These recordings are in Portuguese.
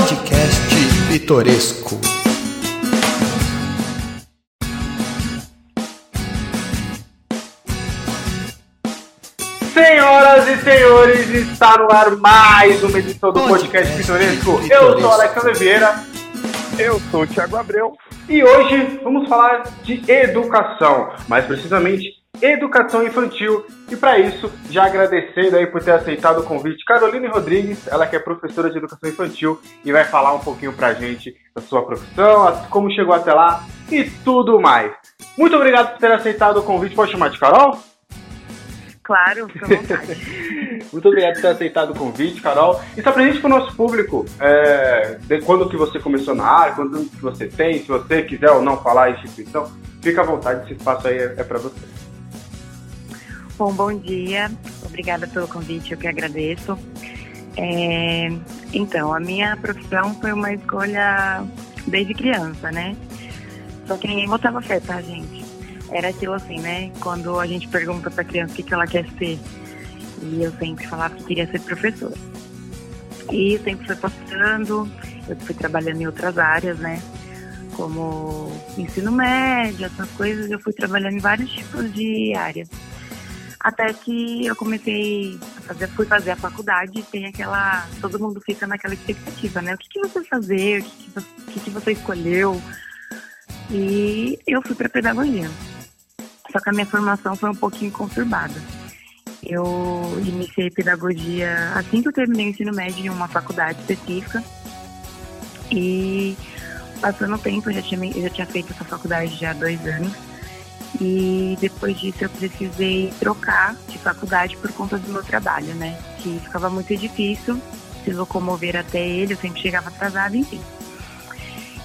Podcast Pitoresco. Senhoras e senhores, está no ar mais uma edição do Podcast, Pitoresco. Eu sou Alexandre Vieira. Eu sou o Thiago Abreu. E hoje vamos falar de educação, mais precisamente educação infantil. E para isso, já agradecendo aí por ter aceitado o convite, Caroline Rodrigues, ela que é professora de educação infantil e vai falar um pouquinho pra gente da sua profissão, como chegou até lá e tudo mais. Muito obrigado por ter aceitado o convite. Pode chamar de Carol? Claro, fica à vontade. Muito obrigado por ter aceitado o convite, Carol. E só pra gente, pro nosso público, é, de quando que você começou na área, quando que você tem, se você quiser ou não falar a instituição, fica à vontade, esse espaço aí é, é para você. Bom, bom dia. Obrigada pelo convite, eu que agradeço. É, então, a minha profissão foi uma escolha desde criança, né? Só que ninguém botava fé, tá, gente? Era aquilo assim, né? Quando a gente pergunta pra criança o que, que ela quer ser, e eu sempre falava que queria ser professora. E tempo foi passando, eu fui trabalhando em outras áreas, né? Como ensino médio, essas coisas, eu fui trabalhando em vários tipos de áreas. Até que eu comecei a fazer, fui fazer a faculdade e tem aquela. Todo mundo fica naquela expectativa, né? O que, que você fazer? O que, que, que, que você escolheu? E eu fui para pedagogia. Só que a minha formação foi um pouquinho conturbada. Eu iniciei pedagogia assim que eu terminei o ensino médio em uma faculdade específica. E passando o tempo, eu já tinha, eu já tinha feito essa faculdade já há dois anos. E depois disso eu precisei trocar de faculdade por conta do meu trabalho, né? Que ficava muito difícil se locomover até ele, eu sempre chegava atrasada, enfim.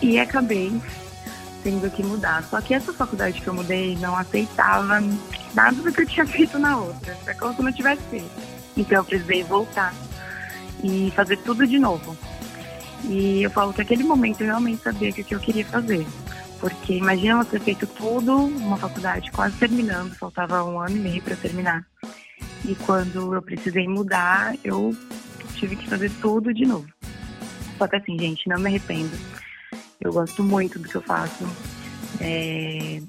E acabei tendo que mudar. Só que essa faculdade que eu mudei não aceitava nada do que eu tinha feito na outra. É como se eu não tivesse feito. Então eu precisei voltar e fazer tudo de novo. E eu falo que naquele momento eu realmente sabia o que eu queria fazer. Porque imagina você ter feito tudo, uma faculdade quase terminando, faltava um ano e meio para terminar. E quando eu precisei mudar, eu tive que fazer tudo de novo. Só que assim, gente, não me arrependo. Eu gosto muito do que eu faço. É...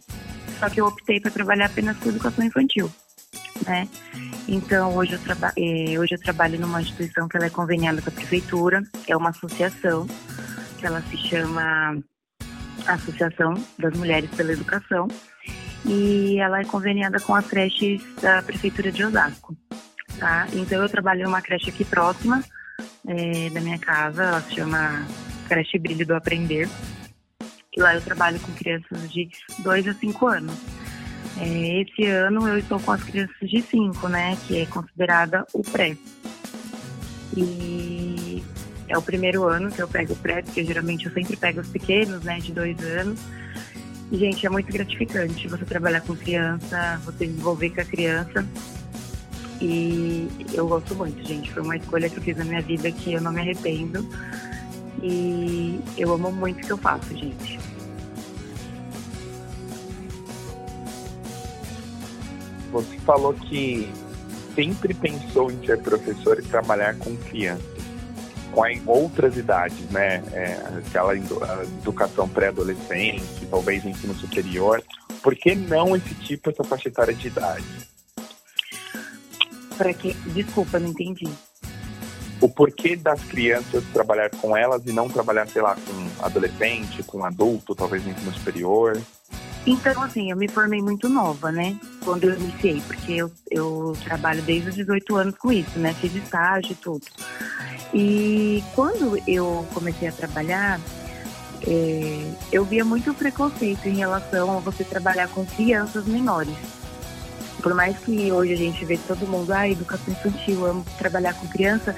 Só que eu optei para trabalhar apenas com educação infantil, né? Então hoje eu, traba... É, hoje eu trabalho numa instituição que ela é conveniada com a prefeitura, é uma associação que ela se chama Associação das Mulheres pela Educação e ela é conveniada com as creches da Prefeitura de Osasco. Tá? Então eu trabalho em uma creche aqui próxima é, da minha casa, ela se chama Creche Brilho do Aprender. E lá eu trabalho com crianças de 2 a 5 anos. É, esse ano eu estou com as crianças de 5, né? Que é considerada o pré. E é o primeiro ano que eu pego o pré, porque geralmente eu sempre pego os pequenos, né, de dois anos. E, gente, é muito gratificante você trabalhar com criança, você desenvolver com a criança. E eu gosto muito, gente. Foi uma escolha que eu fiz na minha vida que eu não me arrependo. E eu amo muito o que eu faço, gente. Você falou que sempre pensou em ser professor e trabalhar com criança com outras idades, né? É, aquela educação pré-adolescente, talvez ensino superior. Por que não esse tipo, essa faixa etária de idade? Para que? Desculpa, não entendi. O porquê das crianças trabalhar com elas e não trabalhar, sei lá, com adolescente, com adulto, talvez no ensino superior? Então, assim, eu me formei muito nova, né? Quando eu iniciei, porque eu, eu trabalho desde os 18 anos com isso, né? Fiz estágio e tudo. E quando eu comecei a trabalhar, é, eu via muito preconceito em relação a você trabalhar com crianças menores. Por mais que hoje a gente vê todo mundo, ah, educação infantil, amo trabalhar com criança,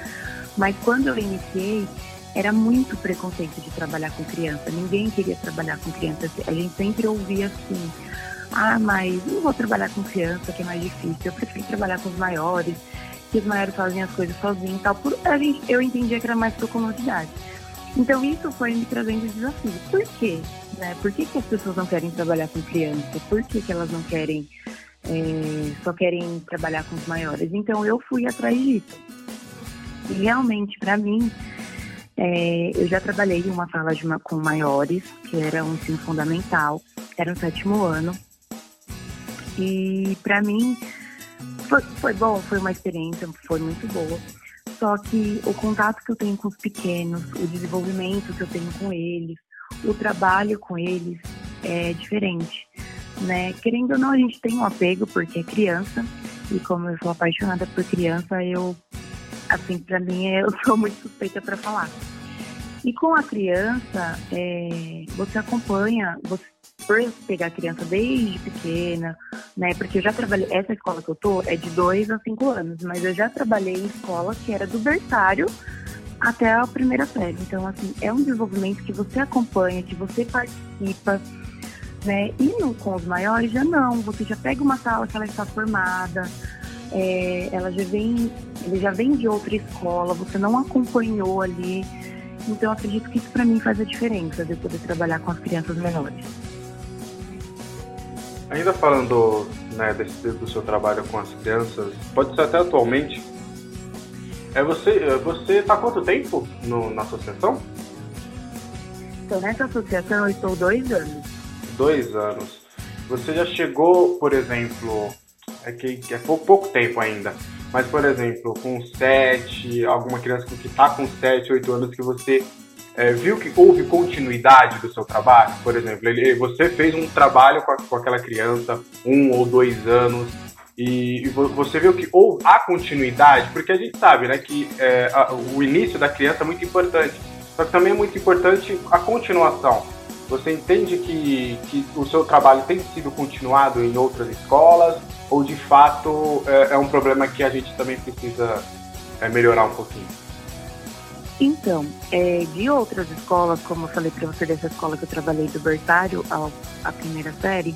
mas quando eu iniciei, era muito preconceito de trabalhar com criança. Ninguém queria trabalhar com criança. A gente sempre ouvia assim: ah, mas não vou trabalhar com criança, que é mais difícil. Eu prefiro trabalhar com os maiores, que os maiores fazem as coisas sozinhos e tal. Por, a gente, eu entendia que era mais por comodidade. Então isso foi me trazendo desafios. Por quê? Né? Por que, que as pessoas não querem trabalhar com criança? Por que, que elas não querem, é, só querem trabalhar com os maiores? Então eu fui atrás disso. E realmente, para mim, É, eu já trabalhei em uma sala de, com maiores, que era um ensino fundamental, era o sétimo ano. E para mim foi, foi bom, foi uma experiência, foi muito boa. Só que o contato que eu tenho com os pequenos, o desenvolvimento que eu tenho com eles, o trabalho com eles é diferente, né? Querendo ou não, a gente tem um apego porque é criança e como eu sou apaixonada por criança, eu assim, para mim eu sou muito suspeita para falar. E com a criança, é, você acompanha, você, por pegar a criança desde pequena, né? Porque eu já trabalhei, essa escola que eu tô é de 2 a 5 anos, mas eu já trabalhei em escola que era do berçário até a primeira série. Então, assim, é um desenvolvimento que você acompanha, que você participa, né? E no, com os maiores já não, você já pega uma sala que ela está formada, é, ela já vem, ele já vem de outra escola, você não acompanhou ali. Então, acredito que isso para mim faz a diferença de poder trabalhar com as crianças menores. Ainda falando né, desse, do seu trabalho com as crianças, pode ser até atualmente. É você, é, você está quanto tempo no, na associação? Então, nessa associação eu estou dois anos. Dois anos. Você já chegou, por exemplo, é que, é pouco, pouco tempo ainda, mas por exemplo, com sete, alguma criança que está com sete, oito anos que você é, viu que houve continuidade do seu trabalho? Por exemplo, ele, você fez um trabalho com, a, com aquela criança um ou dois anos e, e você viu que houve a continuidade, porque a gente sabe né, que é, a, o início da criança é muito importante, só que também é muito importante a continuação. Você entende que, que o seu trabalho tem sido continuado em outras escolas ou de fato é, é um problema que a gente também precisa é, melhorar um pouquinho? Então, é, de outras escolas, como eu falei para você dessa escola que eu trabalhei do berçário, a, a primeira série,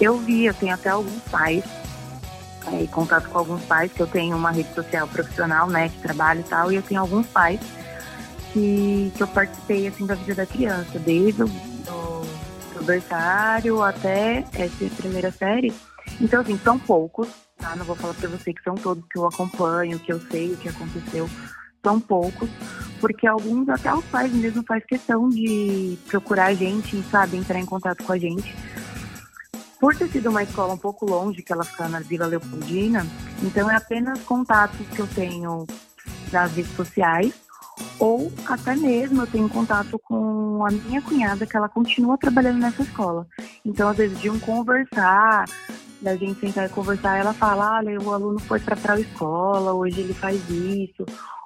eu vi, eu tenho até alguns pais, é, contato com alguns pais, que eu tenho uma rede social profissional, né, que trabalho e tal, e eu tenho alguns pais que, que eu participei, assim, da vida da criança, desde o do, do berçário até essa primeira série. Então, assim, são poucos, tá? Não vou falar para você que são todos que eu acompanho, que eu sei o que aconteceu, são poucos, porque alguns, até os pais mesmo, faz questão de procurar a gente, sabe, entrar em contato com a gente. Por ter sido uma escola um pouco longe, que ela fica na Vila Leopoldina, então é apenas contatos que eu tenho nas redes sociais, ou até mesmo eu tenho contato com a minha cunhada, que ela continua trabalhando nessa escola. Então, às vezes, de um conversar, da gente sentar e conversar, ela fala, olha, o aluno foi para tal escola, hoje ele faz isso,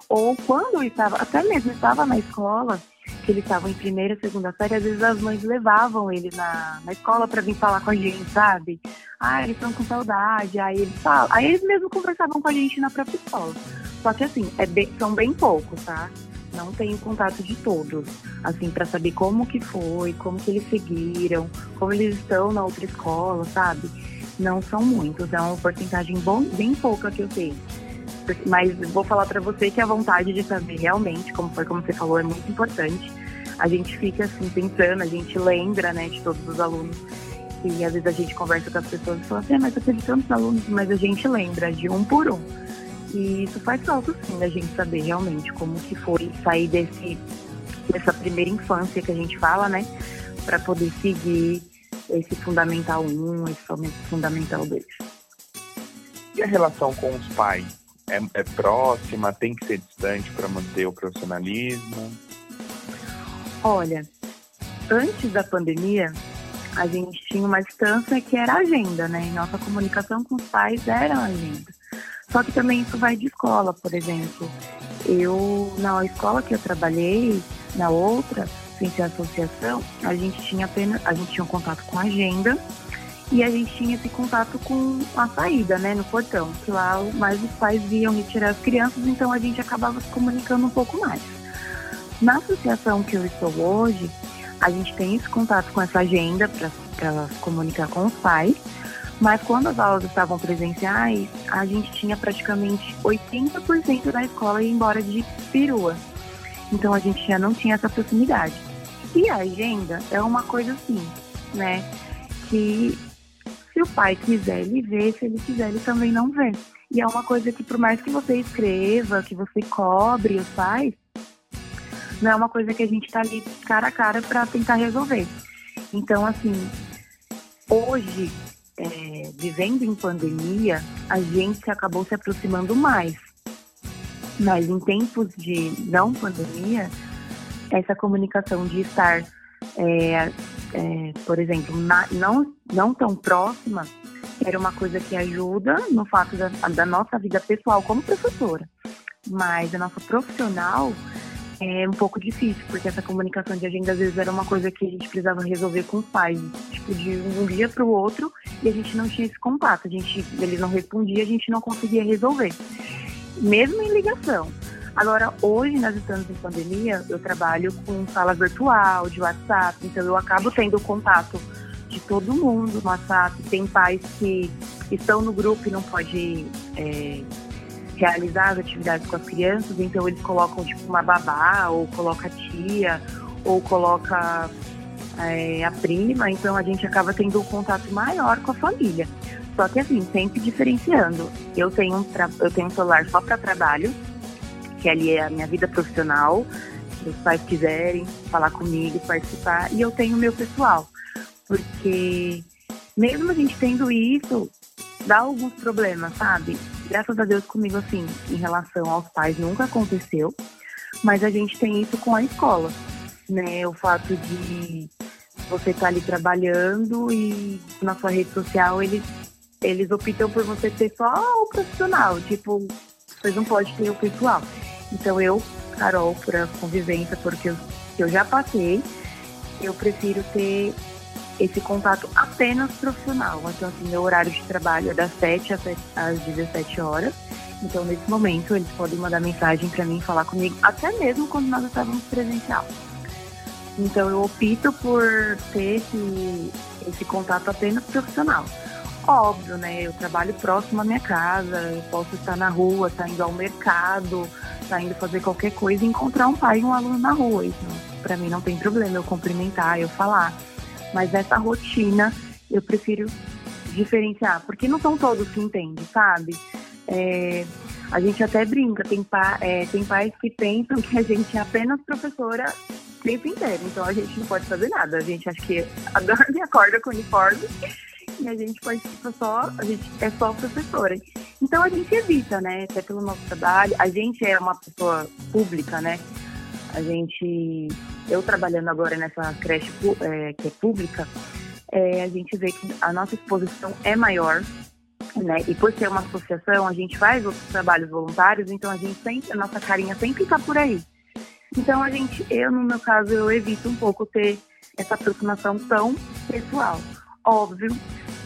ou quando estava, até mesmo estava na escola, que eles estavam em primeira, segunda série, às vezes as mães levavam ele na, na escola para vir falar com a gente, sabe? Ah, eles estão com saudade, aí eles falam. Aí eles mesmo conversavam com a gente na própria escola. Só que assim, é bem, são bem poucos, tá? Não tenho contato de todos, assim, para saber como que foi, como que eles seguiram, como eles estão na outra escola, sabe? Não são muitos, é uma porcentagem bom, bem pouca que eu tenho mas vou falar para você que a vontade de saber realmente, como foi como você falou, é muito importante. A gente fica assim pensando, a gente lembra, né, de todos os alunos. E às vezes a gente conversa com as pessoas e fala assim, ah, mas eu tenho tantos alunos, mas a gente lembra de um por um. E isso faz falta sim da gente saber realmente como que foi sair desse dessa primeira infância que a gente fala, né, para poder seguir esse fundamental 1, esse fundamental 2. E a relação com os pais? é, é próxima, tem que ser distante para manter o profissionalismo? Olha, antes da pandemia, a gente tinha uma distância que era agenda, né? E nossa comunicação com os pais era agenda. Só que também isso vai de escola, por exemplo. Eu, na escola que eu trabalhei, na outra, sem ser associação, a gente tinha apenas, a gente tinha um contato com a agenda e a gente tinha esse contato com a saída, né, no portão, que lá mais os pais iam retirar as crianças, então a gente acabava se comunicando um pouco mais. Na associação que eu estou hoje, a gente tem esse contato com essa agenda para comunicar com os pais, mas quando as aulas estavam presenciais, a gente tinha praticamente 80% da escola ir embora de perua. Então a gente já não tinha essa proximidade. E a agenda é uma coisa assim, né? Que se o pai quiser ele vê, se ele quiser ele também não vê. E é uma coisa que por mais que você escreva, que você cobre os pais, não é uma coisa que a gente está ali cara a cara para tentar resolver. Então, assim, hoje, é, vivendo em pandemia, a gente acabou se aproximando mais. Mas em tempos de não pandemia, essa comunicação de estar, é, é, por exemplo, na, não, não tão próxima, era uma coisa que ajuda no fato da, da nossa vida pessoal como professora. Mas a nossa profissional é um pouco difícil, porque essa comunicação de agenda às vezes era uma coisa que a gente precisava resolver com os pais, tipo, de um dia para o outro, e a gente não tinha esse contato, a gente, eles não respondiam, a gente não conseguia resolver, mesmo em ligação. Agora, hoje nós estamos em pandemia, eu trabalho com sala virtual, de WhatsApp, então eu acabo tendo contato de todo mundo no WhatsApp. Tem pais que estão no grupo e não pode é, realizar as atividades com as crianças, então eles colocam tipo uma babá, ou coloca a tia, ou coloca é, a prima, então a gente acaba tendo um contato maior com a família. Só que assim, sempre diferenciando. Eu tenho um, eu tenho um celular só para trabalho, que ali é a minha vida profissional, se os pais quiserem falar comigo, participar, e eu tenho o meu pessoal. Porque mesmo a gente tendo isso, dá alguns problemas, sabe? graças a Deus comigo, assim, em relação aos pais, nunca aconteceu. Mas a gente tem isso com a escola, né? O fato de você estar tá ali trabalhando e na sua rede social eles, eles optam por você ter só o profissional. Tipo, vocês não pode ter o pessoal. Então eu, Carol, por a convivência, porque eu, eu já passei, eu prefiro ter esse contato apenas profissional. Então, assim, meu horário de trabalho é das 7 às 17 horas. Então, nesse momento, eles podem mandar mensagem para mim, falar comigo, até mesmo quando nós estávamos presencial. Então, eu opto por ter esse, esse contato apenas profissional. Óbvio, né? Eu trabalho próximo à minha casa, eu posso estar na rua, estar indo ao mercado, estar indo fazer qualquer coisa e encontrar um pai e um aluno na rua. Isso, para mim, não tem problema eu cumprimentar, eu falar. Mas essa rotina eu prefiro diferenciar, porque não são todos que entendem, sabe? É, a gente até brinca, tem, pa, é, tem pais que pensam que a gente é apenas professora o tempo inteiro, então a gente não pode fazer nada. A gente acha que dorme e acorda com uniforme e a gente participa só, a gente é só professora. Então a gente evita, né? Até pelo nosso trabalho. A gente é uma pessoa pública, né? A gente eu trabalhando agora nessa creche é, que é pública, é, a gente vê que a nossa exposição é maior, né? E por ser uma associação, a gente faz outros trabalhos voluntários, então a gente sempre, a nossa carinha sempre está por aí. Então a gente, eu no meu caso, eu evito um pouco ter essa aproximação tão pessoal. Óbvio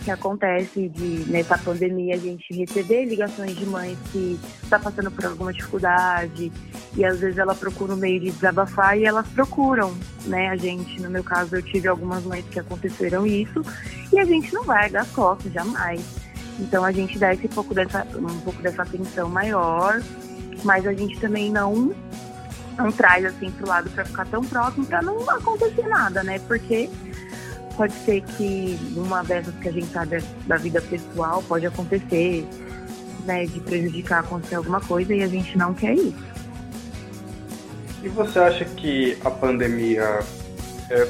que acontece de nessa pandemia a gente receber ligações de mães que está passando por alguma dificuldade e às vezes ela procura um meio de desabafar e elas procuram, né, a gente. No meu caso eu tive algumas mães que aconteceram isso e a gente não vai dar costas jamais. Então a gente dá esse pouco dessa um pouco dessa atenção maior, mas a gente também não não traz assim pro lado para ficar tão próximo para não acontecer nada, né? Porque pode ser que numa dessas que a gente sabe da vida pessoal pode acontecer, né, de prejudicar, acontecer alguma coisa e a gente não quer isso. E você acha que a pandemia é,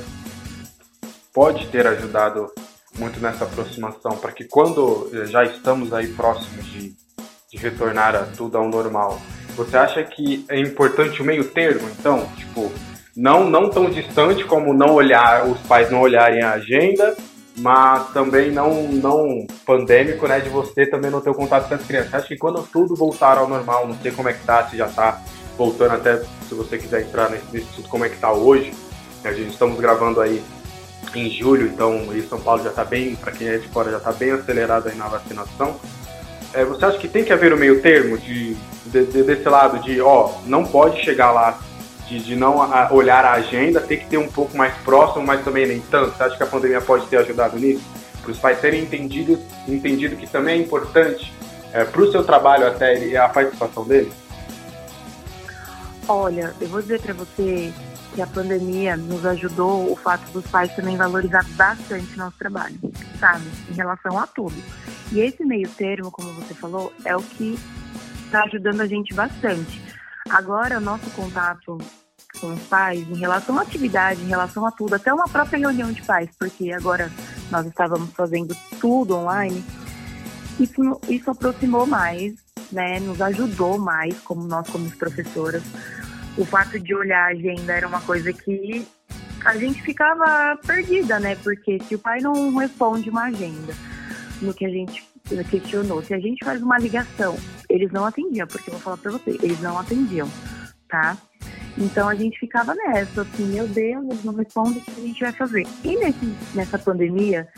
pode ter ajudado muito nessa aproximação para que quando já estamos aí próximos de, de retornar a tudo ao normal, você acha que é importante o meio termo, então? Tipo, não, não tão distante como não olhar, os pais não olharem a agenda, mas também não, não pandêmico, né, de você também não ter o contato com as crianças. Acho que quando tudo voltar ao normal, não sei como é que tá, se já tá voltando até, se você quiser entrar nesse, nesse tudo como é que tá hoje, a gente estamos gravando aí em julho, então em São Paulo já está bem, para quem é de fora já está bem acelerado aí na vacinação. É, você acha que tem que haver o um meio termo de, de, de, desse lado de, ó, não pode chegar lá de, de não a, olhar a agenda, tem que ter um pouco mais próximo, mas também nem tanto. Você acha que a pandemia pode ter ajudado nisso? Para os pais terem entendido, entendido que também é importante é, para o seu trabalho até a participação deles? Olha, eu vou dizer para você que a pandemia nos ajudou o fato dos pais também valorizar bastante nosso trabalho, sabe? Em relação a tudo. E esse meio termo, como você falou, é o que está ajudando a gente bastante. Agora, o nosso contato com os pais em relação à atividade, em relação a tudo, até uma própria reunião de pais, porque agora nós estávamos fazendo tudo online, isso, isso aproximou mais, né? Nos ajudou mais, como nós, como professoras. O fato de olhar a agenda era uma coisa que a gente ficava perdida, né? Porque se o pai não responde uma agenda no que a gente questionou, se a gente faz uma ligação, eles não atendiam, porque eu vou falar pra você, eles não atendiam, tá? Então a gente ficava nessa, assim, meu Deus, eles não respondem, o que a gente vai fazer? E nesse, nessa pandemia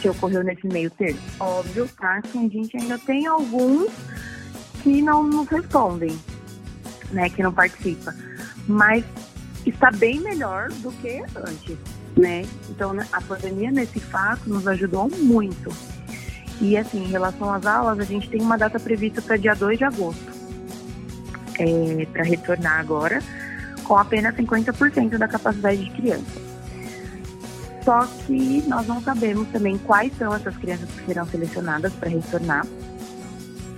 que ocorreu nesse meio termo, óbvio, tá? Que a gente ainda tem alguns que não nos respondem, né? Que não participa. Mas está bem melhor do que antes, né? Então a pandemia nesse fato nos ajudou muito. E assim, em relação às aulas, a gente tem uma data prevista para dia 2 de agosto. É, para retornar agora, com apenas 50% da capacidade de criança. Só que nós não sabemos também quais são essas crianças que serão selecionadas para retornar.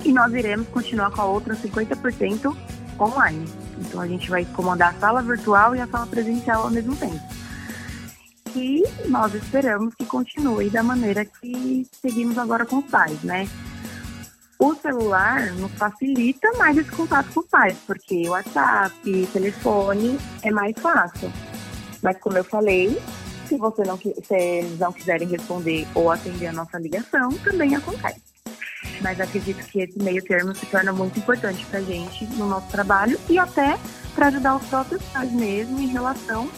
E nós iremos continuar com a outra 50% online. Então a gente vai comandar a sala virtual e a sala presencial ao mesmo tempo que nós esperamos que continue da maneira que seguimos agora com os pais, né? O celular nos facilita mais esse contato com os pais, porque WhatsApp, telefone é mais fácil. Mas como eu falei, se você não se eles não quiserem responder ou atender a nossa ligação, também acontece. Mas acredito que esse meio termo se torna muito importante para a gente no nosso trabalho e até para ajudar os próprios pais mesmo em relação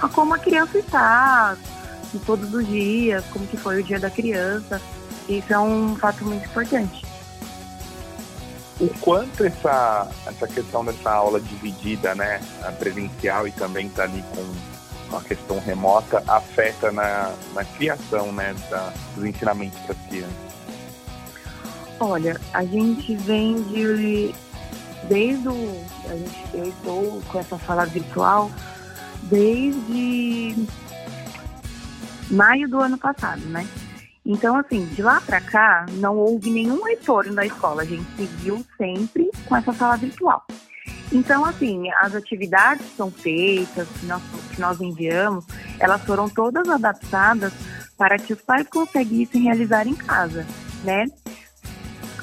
a como a criança está, em todos os dias, como que foi o dia da criança. Isso é um fato muito importante. O quanto essa, essa questão dessa aula dividida, né, presencial e também está ali com a questão remota, afeta na, na criação né, da, dos ensinamentos para as crianças? Olha, a gente vem de. Desde o. A gente, eu estou com essa sala virtual desde maio do ano passado, né? Então, assim, de lá para cá, não houve nenhum retorno da escola. A gente seguiu sempre com essa sala virtual. Então, assim, as atividades que são feitas, que nós, que nós enviamos, elas foram todas adaptadas para que os pais conseguissem realizar em casa, né?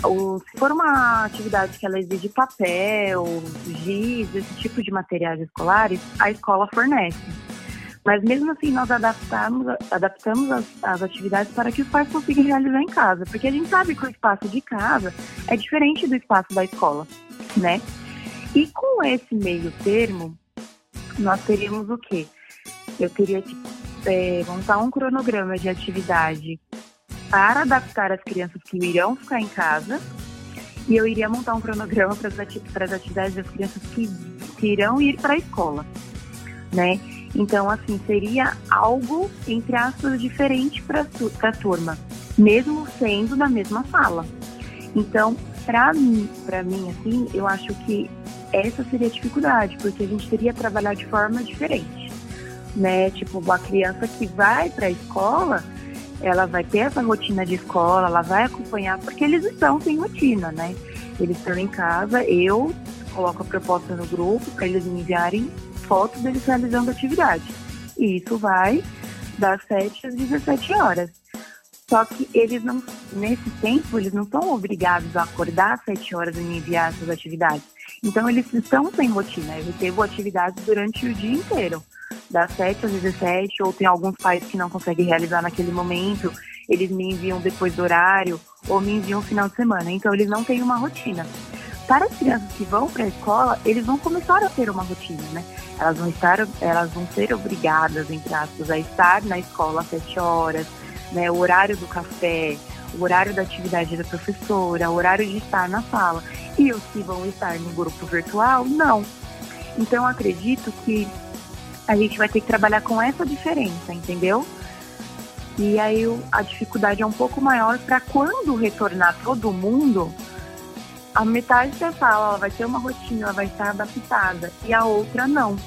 Se for uma atividade que ela exige papel, giz, esse tipo de materiais escolares, a escola fornece. Mas mesmo assim, nós adaptamos, adaptamos as, as, atividades para que os pais consigam realizar em casa. Porque a gente sabe que o espaço de casa é diferente do espaço da escola, né? E com esse meio termo, nós teríamos o quê? Eu teria que é, montar um cronograma de atividade para adaptar as crianças que irão ficar em casa e eu iria montar um cronograma para as atividades das crianças que, que irão ir para a escola, né? Então, assim, seria algo, entre aspas, diferente para a turma, mesmo sendo na mesma sala. Então, para mim, para mim, assim, eu acho que essa seria a dificuldade, porque a gente teria que trabalhar de forma diferente, né? Tipo, uma criança que vai para a escola, ela vai ter essa rotina de escola, ela vai acompanhar, porque eles estão sem rotina, né? Eles estão em casa, eu coloco a proposta no grupo para eles me enviarem fotos deles realizando atividade. E isso vai das 7 às 17 horas. Só que eles não, nesse tempo, eles não são obrigados a acordar às 7 horas e enviar essas atividades. Então eles estão sem rotina. Eu recebo atividades durante o dia inteiro das 7 às 17, ou tem alguns pais que não conseguem realizar naquele momento, eles me enviam depois do horário, ou me enviam final de semana. Então, eles não têm uma rotina. Para as crianças que vão para a escola, eles vão começar a ter uma rotina, né? Elas vão estar, elas vão ser obrigadas, entre aspas, a estar na escola às 7 horas, né? O horário do café, o horário da atividade da professora, o horário de estar na sala. E os que vão estar no grupo virtual, não. Então, acredito que a gente vai ter que trabalhar com essa diferença, entendeu? E aí a dificuldade é um pouco maior para quando retornar todo mundo, a metade da sala vai ter uma rotina, ela vai estar adaptada e a outra não.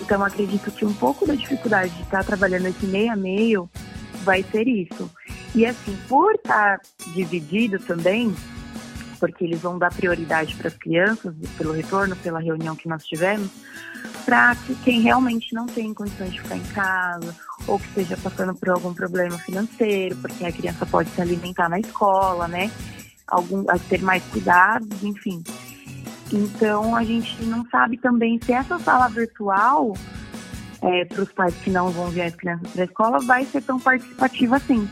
Então acredito que um pouco da dificuldade de estar trabalhando esse meio a meio vai ser isso. E assim, por estar dividido também, porque eles vão dar prioridade para as crianças, pelo retorno, pela reunião que nós tivemos, para que quem realmente não tem condições de ficar em casa, ou que esteja passando por algum problema financeiro, porque a criança pode se alimentar na escola, né? Algum, ter mais cuidados, enfim. Então a gente não sabe também se essa sala virtual é, para os pais que não vão ver as crianças para a escola vai ser tão participativa assim.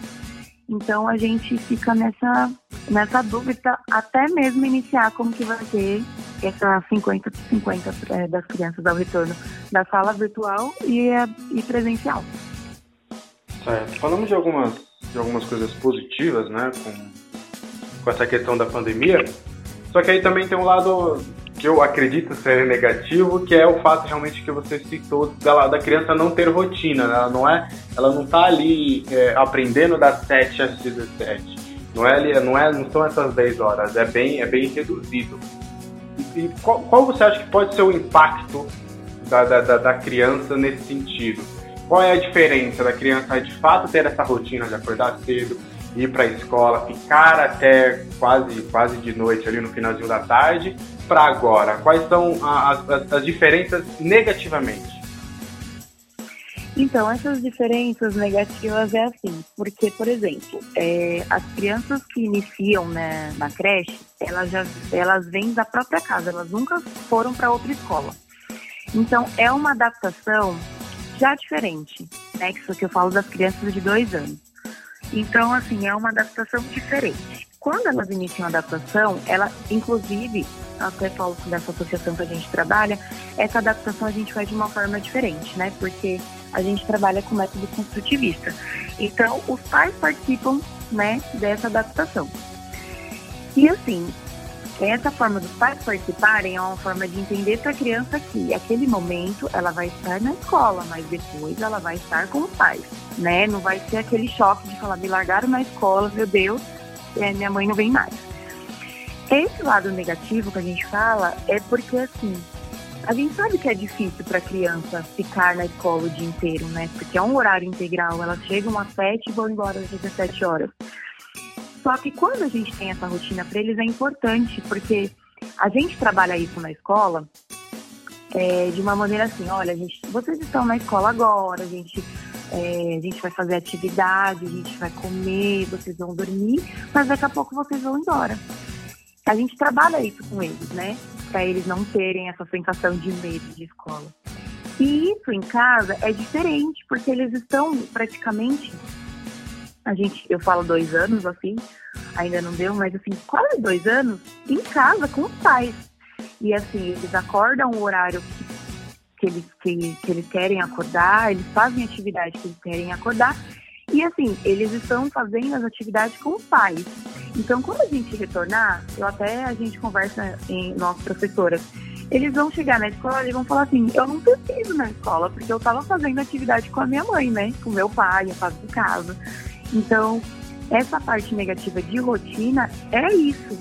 Então a gente fica nessa, nessa dúvida até mesmo iniciar como que vai ser essa 50 50 é, das crianças ao retorno da sala virtual e, e presencial. Certo. Falamos de algumas, de algumas coisas positivas, né, com, com essa questão da pandemia. Só que aí também tem um lado que eu acredito ser negativo, que é o fato realmente que você citou da, da criança não ter rotina, né? ela não é, ela não está ali é, aprendendo das 7 às 17. Não é, não é, não são essas 10 horas, é bem, é bem reduzido. E, e qual, qual, você acha que pode ser o impacto da, da, da, da criança nesse sentido? Qual é a diferença da criança de fato ter essa rotina de acordar cedo, ir para a escola, ficar até quase, quase de noite ali no finalzinho da tarde, para agora? Quais são as, as, as diferenças negativamente? Então, essas diferenças negativas é assim, porque, por exemplo, é, as crianças que iniciam né, na creche, elas, já, elas vêm da própria casa, elas nunca foram para outra escola. Então, é uma adaptação já diferente, né? Que isso que eu falo das crianças de dois anos. Então, assim, é uma adaptação diferente. Quando elas iniciam a adaptação, ela, inclusive, até falo dessa associação que a gente trabalha, essa adaptação a gente faz de uma forma diferente, né? Porque a gente trabalha com método construtivista. Então, os pais participam, né, dessa adaptação. E assim, essa forma dos pais participarem é uma forma de entender para a criança que aquele momento ela vai estar na escola, mas depois ela vai estar com os pais, né? Não vai ser aquele choque de falar, me largaram na escola, meu Deus, é, minha mãe não vem mais. Esse lado negativo que a gente fala é porque, assim, a gente sabe que é difícil para a criança ficar na escola o dia inteiro, né? Porque é um horário integral, elas chegam às 7 e vão embora às 17 horas. Só que quando a gente tem essa rotina para eles é importante, porque a gente trabalha isso na escola é, de uma maneira assim, olha, gente, vocês estão na escola agora, a gente, é, a gente vai fazer atividade, a gente vai comer, vocês vão dormir, mas daqui a pouco vocês vão embora. A gente trabalha isso com eles, né? Para eles não terem essa sensação de medo de escola. E isso em casa é diferente, porque eles estão praticamente a gente, eu falo dois anos, assim, ainda não deu, mas assim, quase dois anos em casa com os pais. E assim, eles acordam o horário que, eles, que, que eles querem acordar, eles fazem a atividade que eles querem acordar. E assim, eles estão fazendo as atividades com os pais. Então, quando a gente retornar, eu até a gente conversa em nossas professoras, eles vão chegar na escola e vão falar assim, eu não preciso na escola, porque eu estava fazendo atividade com a minha mãe, né? Com meu pai, eu faço em casa. Então, essa parte negativa de rotina é isso.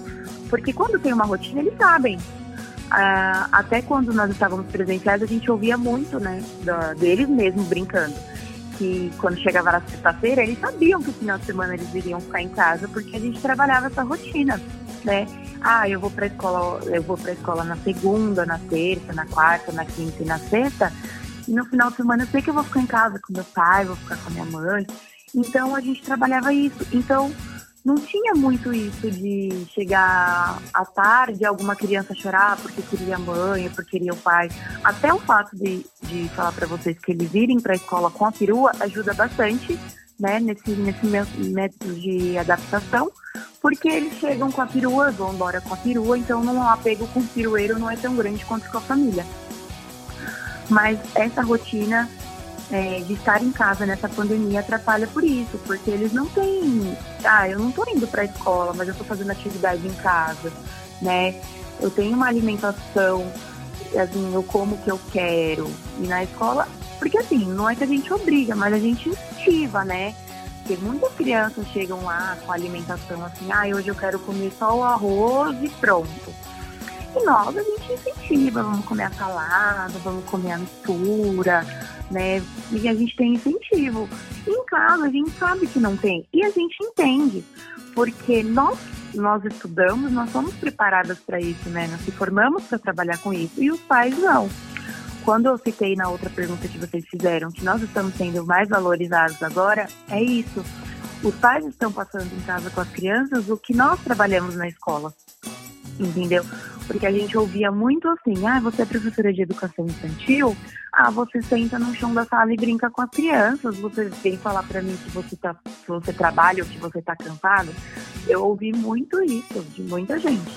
Porque quando tem uma rotina, eles sabem. Ah, até quando nós estávamos presenciais, a gente ouvia muito, né, da, deles mesmos brincando. Que quando chegava na sexta-feira, eles sabiam que no final de semana eles iriam ficar em casa, porque a gente trabalhava essa rotina, né? Ah, eu vou para escola, eu vou para escola na segunda, na terça, na quarta, na quinta e na sexta. E no final de semana eu sei que eu vou ficar em casa com meu pai, vou ficar com minha mãe. Então a gente trabalhava isso. Então não tinha muito isso de chegar à tarde alguma criança chorar porque queria a mãe, porque queria o pai. Até o fato de, de falar para vocês que eles irem para a escola com a perua ajuda bastante, né, nesse, nesse método de adaptação, porque eles chegam com a perua, vão embora com a perua, então não, o apego com o pirueiro não é tão grande quanto com a família. Mas essa rotina é, de estar em casa nessa pandemia atrapalha por isso, porque eles não têm. Ah, eu não estou indo para a escola, mas eu estou fazendo atividade em casa, né? Eu tenho uma alimentação, assim, eu como o que eu quero. E na escola, porque assim, não é que a gente obriga, mas a gente incentiva, né? Porque muitas crianças chegam lá com alimentação assim, ah, hoje eu quero comer só o arroz e pronto. E nós a gente incentiva, vamos comer a salada, vamos comer a mistura, né? E a gente tem incentivo. Em casa a gente sabe que não tem. E a gente entende, porque nós nós estudamos, nós somos preparadas para isso, né? Nós se formamos para trabalhar com isso e os pais não. Quando eu citei na outra pergunta que vocês fizeram que nós estamos sendo mais valorizados agora, é isso. Os pais estão passando em casa com as crianças o que nós trabalhamos na escola. Entendeu? Porque a gente ouvia muito assim: ah, você é professora de educação infantil? Ah, você senta no chão da sala e brinca com as crianças. Você vem falar para mim que você, tá, que você trabalha ou que você tá cansado. Eu ouvi muito isso de muita gente.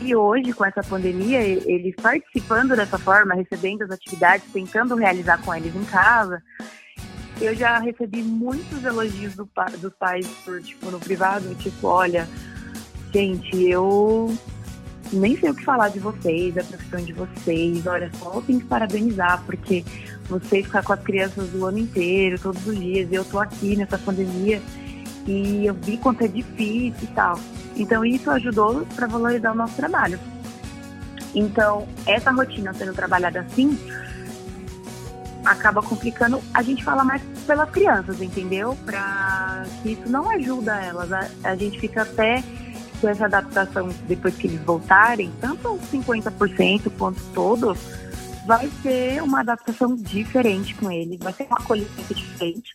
E hoje, com essa pandemia, eles participando dessa forma, recebendo as atividades, tentando realizar com eles em casa, eu já recebi muitos elogios do, dos pais por, tipo, no privado, tipo, olha, gente, eu nem sei o que falar de vocês, da profissão de vocês, olha, só tenho que parabenizar, porque vocês ficar com as crianças o ano inteiro, todos os dias, eu tô aqui nessa pandemia e eu vi quanto é difícil e tal. Então isso ajudou para valorizar o nosso trabalho. Então, essa rotina sendo trabalhada assim, acaba complicando. A gente fala mais pelas crianças, entendeu? Para que isso não ajuda elas. A, a, gente fica até com essa adaptação depois que eles voltarem, tanto os 50% quanto todos, vai ser uma adaptação diferente com eles, vai ser uma acolhimento diferente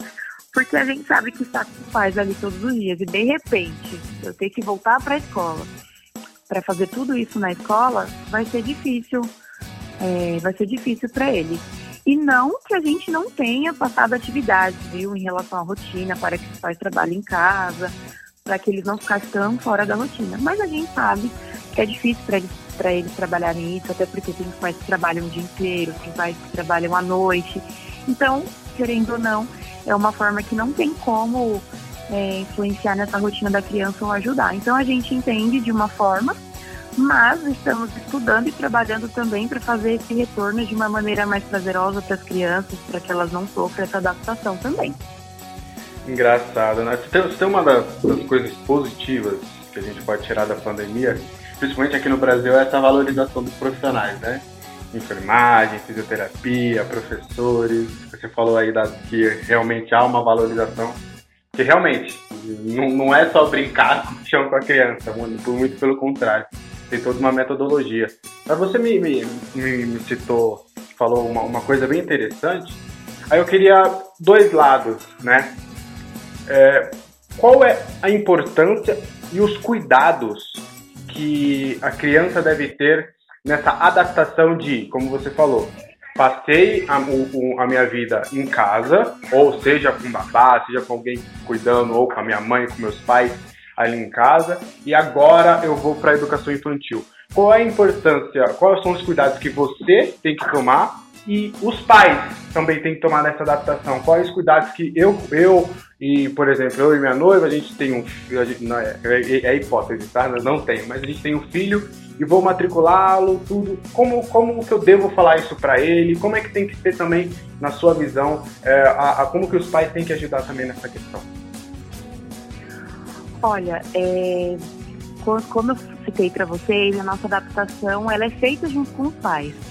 porque a gente sabe que está com pais ali todos os dias e de repente eu ter que voltar para a escola para fazer tudo isso na escola vai ser difícil, é, vai ser difícil para ele. E não que a gente não tenha passado atividades, viu, em relação à rotina, para que os pais trabalhem em casa, para que eles não ficassem tão fora da rotina. Mas a gente sabe que é difícil para eles, eles trabalharem isso, até porque tem pais que trabalham o dia inteiro, tem pais que trabalham à noite. Então, querendo ou não, é uma forma que não tem como é, influenciar nessa rotina da criança ou ajudar. Então a gente entende de uma forma, mas estamos estudando e trabalhando também para fazer esse retorno de uma maneira mais prazerosa para as crianças, para que elas não sofram essa adaptação também. Engraçado, né? Tem, tem uma das, das coisas positivas que a gente pode tirar da pandemia, principalmente aqui no Brasil, é essa valorização dos profissionais, né? enfermagem, fisioterapia, professores. Você falou aí da, que realmente há uma valorização. Que realmente não, não é só brincar no chão com a criança, muito pelo contrário. Tem toda uma metodologia. Mas você me, me, me, me citou, falou uma, uma coisa bem interessante. Aí eu queria dois lados, né? É, qual é a importância e os cuidados que a criança deve ter nessa adaptação de, como você falou, passei a, o, a, minha vida em casa, ou seja com babá, seja com alguém cuidando, ou com a minha mãe, com meus pais ali em casa, e agora eu vou para a educação infantil. Qual é a importância, quais são os cuidados que você tem que tomar e os pais também têm que tomar nessa adaptação? Quais os cuidados que eu, eu e, por exemplo, eu e minha noiva, a gente tem um filho, é, é, é hipótese, tá? Não tem, mas a gente tem um filho e vou matriculá-lo, tudo. Como, como que eu devo falar isso para ele? Como é que tem que ser também, na sua visão, é, a, a, como que os pais têm que ajudar também nessa questão? Olha, é, como eu citei para vocês, a nossa adaptação ela é feita junto com os pais.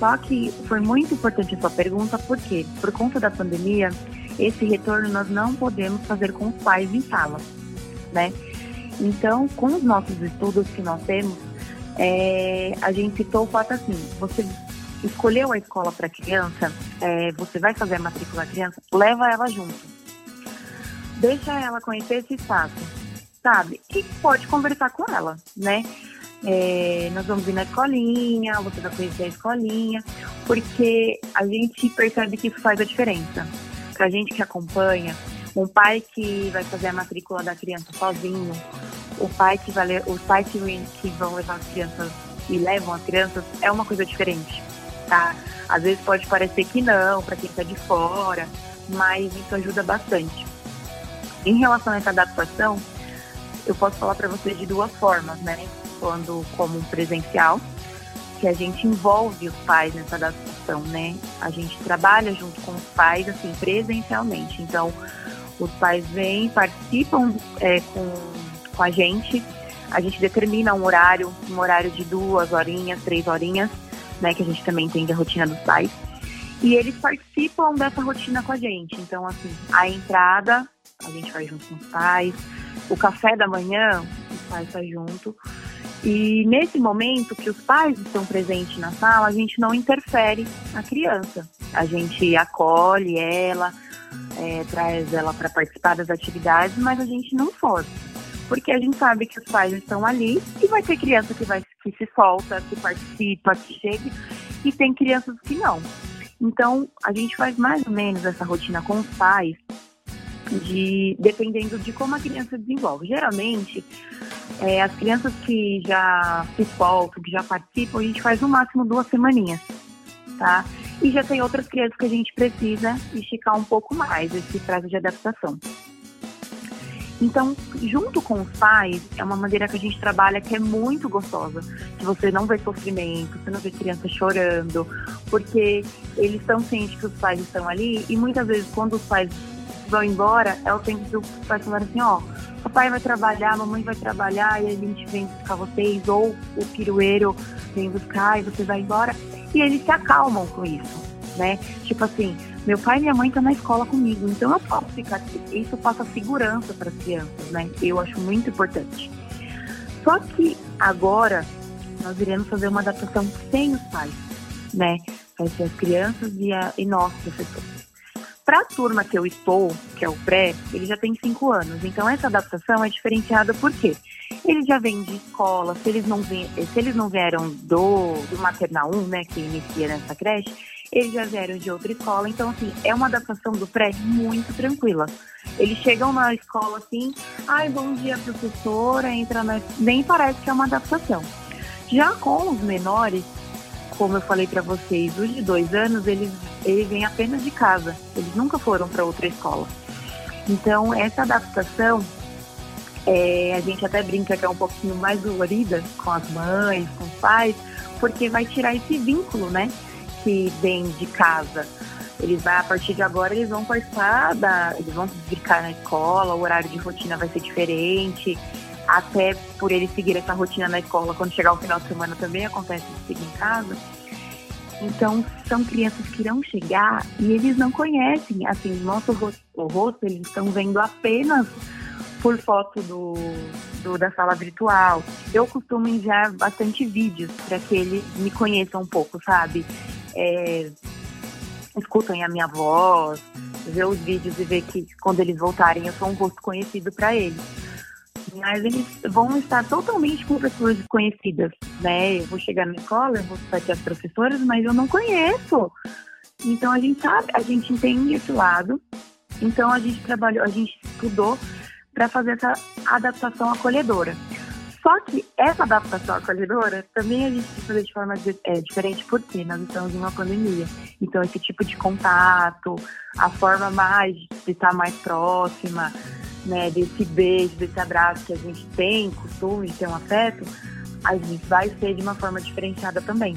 Só que foi muito importante a sua pergunta, porque por conta da pandemia, esse retorno nós não podemos fazer com os pais em sala, né? Então, com os nossos estudos que nós temos, é, a gente citou o fato assim, você escolheu a escola para criança, é, você vai fazer a matrícula da criança, leva ela junto. Deixa ela conhecer esse espaço, sabe? E pode conversar com ela, né? É, nós vamos ir na escolinha, você vai conhecer a escolinha, porque a gente percebe que isso faz a diferença. Pra gente que acompanha, um pai que vai fazer a matrícula da criança sozinho, o pai que vai, os pais que, que vão levar as crianças e levam as crianças é uma coisa diferente, tá? Às vezes pode parecer que não, para quem está de fora, mas isso ajuda bastante. Em relação a essa adaptação, eu posso falar para vocês de duas formas, né? Quando como presencial, que a gente envolve os pais nessa adaptação, né? A gente trabalha junto com os pais, assim, presencialmente. Então, os pais vêm, participam é, com com a gente. A gente determina um horário, um horário de duas horinhas, três horinhas, né? Que a gente também entende a rotina dos pais. E eles participam dessa rotina com a gente. Então, assim, a entrada, a gente vai junto com os pais. O café da manhã, os pais está junto. E nesse momento que os pais estão presentes na sala, a gente não interfere na criança. A gente acolhe ela, é, traz ela para participar das atividades, mas a gente não força. Porque a gente sabe que os pais estão ali e vai ter criança que, vai, que se solta, que participa, que chega, e tem crianças que não. Então, a gente faz mais ou menos essa rotina com os pais, de, dependendo de como a criança desenvolve. Geralmente, é, as crianças que já se soltam, que já participam, a gente faz no máximo duas semaninhas, tá? E já tem outras crianças que a gente precisa esticar um pouco mais esse prazo de adaptação. Então, junto com os pais, é uma maneira que a gente trabalha que é muito gostosa. Que você não vê sofrimento, você não vê criança chorando, porque eles estão cientes que os pais estão ali e muitas vezes quando os pais vão embora, é o tempo que os pais falarem assim, ó, papai vai trabalhar, mamãe vai trabalhar e a gente vem buscar vocês, ou o pirueiro vem buscar e você vai embora. E eles se acalmam com isso, né? Tipo assim, meu pai e minha mãe estão na escola comigo, então eu posso ficar aqui. Isso passa segurança para as crianças, né? Eu acho muito importante. Só que agora nós iremos fazer uma adaptação sem os pais, né? Vai ser as crianças e, a, e nós, professores. Para a turma que eu estou, que é o pré, ele já tem cinco anos. Então essa adaptação é diferenciada por quê? Eles já vêm de escola, se eles não, vêm, se eles não vieram do, do maternal 1, né, que inicia nessa creche, eles já vieram de outra escola, então assim, é uma adaptação do pré muito tranquila. Eles chegam na escola assim, ai, bom dia professora, entra na... Nem parece que é uma adaptação. Já com os menores, como eu falei para vocês, os de dois anos, eles, eles vêm apenas de casa, eles nunca foram para outra escola. Então, essa adaptação, é, a gente até brinca que é um pouquinho mais dolorida com as mães, com os pais, porque vai tirar esse vínculo, né? que vem de casa, eles vai a partir de agora eles vão participar da, eles vão ficar na escola, o horário de rotina vai ser diferente, até por eles seguir essa rotina na escola, quando chegar o final de semana também acontece de seguir em casa. Então são crianças que irão chegar e eles não conhecem, assim, nosso rosto, o rosto eles estão vendo apenas por foto do, do, da sala virtual. Eu costumo enviar bastante vídeos para que eles me conheçam um pouco, sabe? é, escutem a minha voz, ver os vídeos e ver que quando eles voltarem eu sou um rosto conhecido para eles. Mas eles vão estar totalmente com pessoas desconhecidas, né? Eu vou chegar na escola, eu vou aqui as professoras, mas eu não conheço. Então a gente sabe, a gente entende esse lado. Então a gente trabalhou, a gente estudou para fazer essa adaptação acolhedora. Só que essa adaptação acolhedora também a gente tem que fazer de forma é, diferente porque nós estamos em uma pandemia. Então, esse tipo de contato, a forma mais de estar mais próxima, né, desse beijo, desse abraço que a gente tem, costume de ter um afeto, a gente vai ser de uma forma diferenciada também.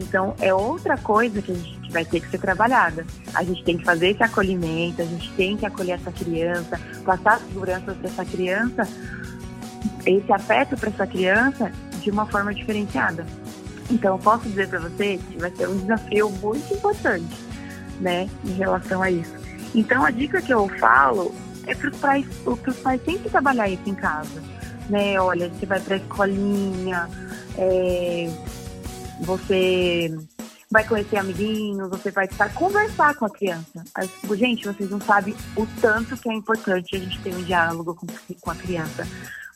Então, é outra coisa que a gente vai ter que ser trabalhada. A gente tem que fazer esse acolhimento, a gente tem que acolher essa criança, passar segurança para essa criança, esse afeto para essa criança de uma forma diferenciada. Então, eu posso dizer para você que vai ser um desafio muito importante, né, em relação a isso. Então, a dica que eu falo é para os pais, para os pais sempre trabalhar isso em casa, né? Olha, você vai para a escolinha, é, você vai conhecer amiguinhos, você vai estar conversar com a criança. Gente, vocês não sabem o tanto que é importante a gente ter um diálogo com, com a criança.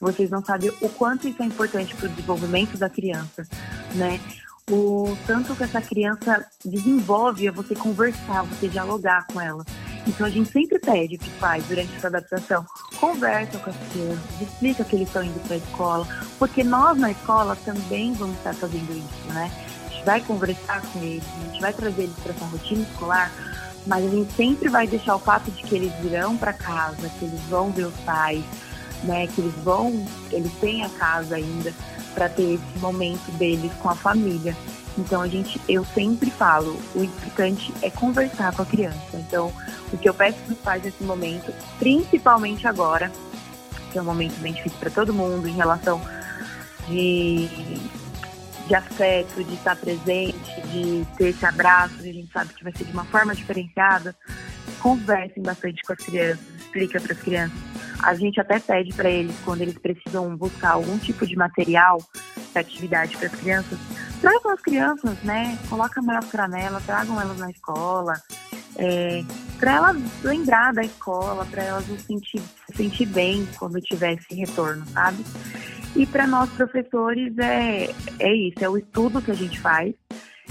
Vocês não sabem o quanto isso é importante para o desenvolvimento da criança, né? O tanto que essa criança desenvolve é você conversar, você dialogar com ela. Então a gente sempre pede para os pais, durante essa adaptação, conversa com as crianças, explica que eles estão indo para a escola, porque nós na escola também vamos estar fazendo isso, né? A gente vai conversar com eles, a gente vai trazer eles para essa rotina escolar, mas a gente sempre vai deixar o fato de que eles virão para casa, que eles vão ver os pais, né? Que eles vão, eles têm a casa ainda para ter esse momento deles com a família. Então a gente, eu sempre falo, o importante é conversar com a criança. Então, o que eu peço para os pais nesse momento, principalmente agora, que é um momento bem difícil para todo mundo em relação de, de afeto, de estar presente, de ter esse abraço, a gente sabe que vai ser de uma forma diferenciada. Conversem bastante com as crianças, explica para as crianças a gente até pede para eles, quando eles precisam buscar algum tipo de material para atividade para as crianças, tragam as crianças, né? Coloca a máscara nela, tragam elas na escola, é, para elas lembrar da escola, para elas se sentir, se sentir bem quando tiver esse retorno, sabe? E para nós professores é, é isso, é o estudo que a gente faz,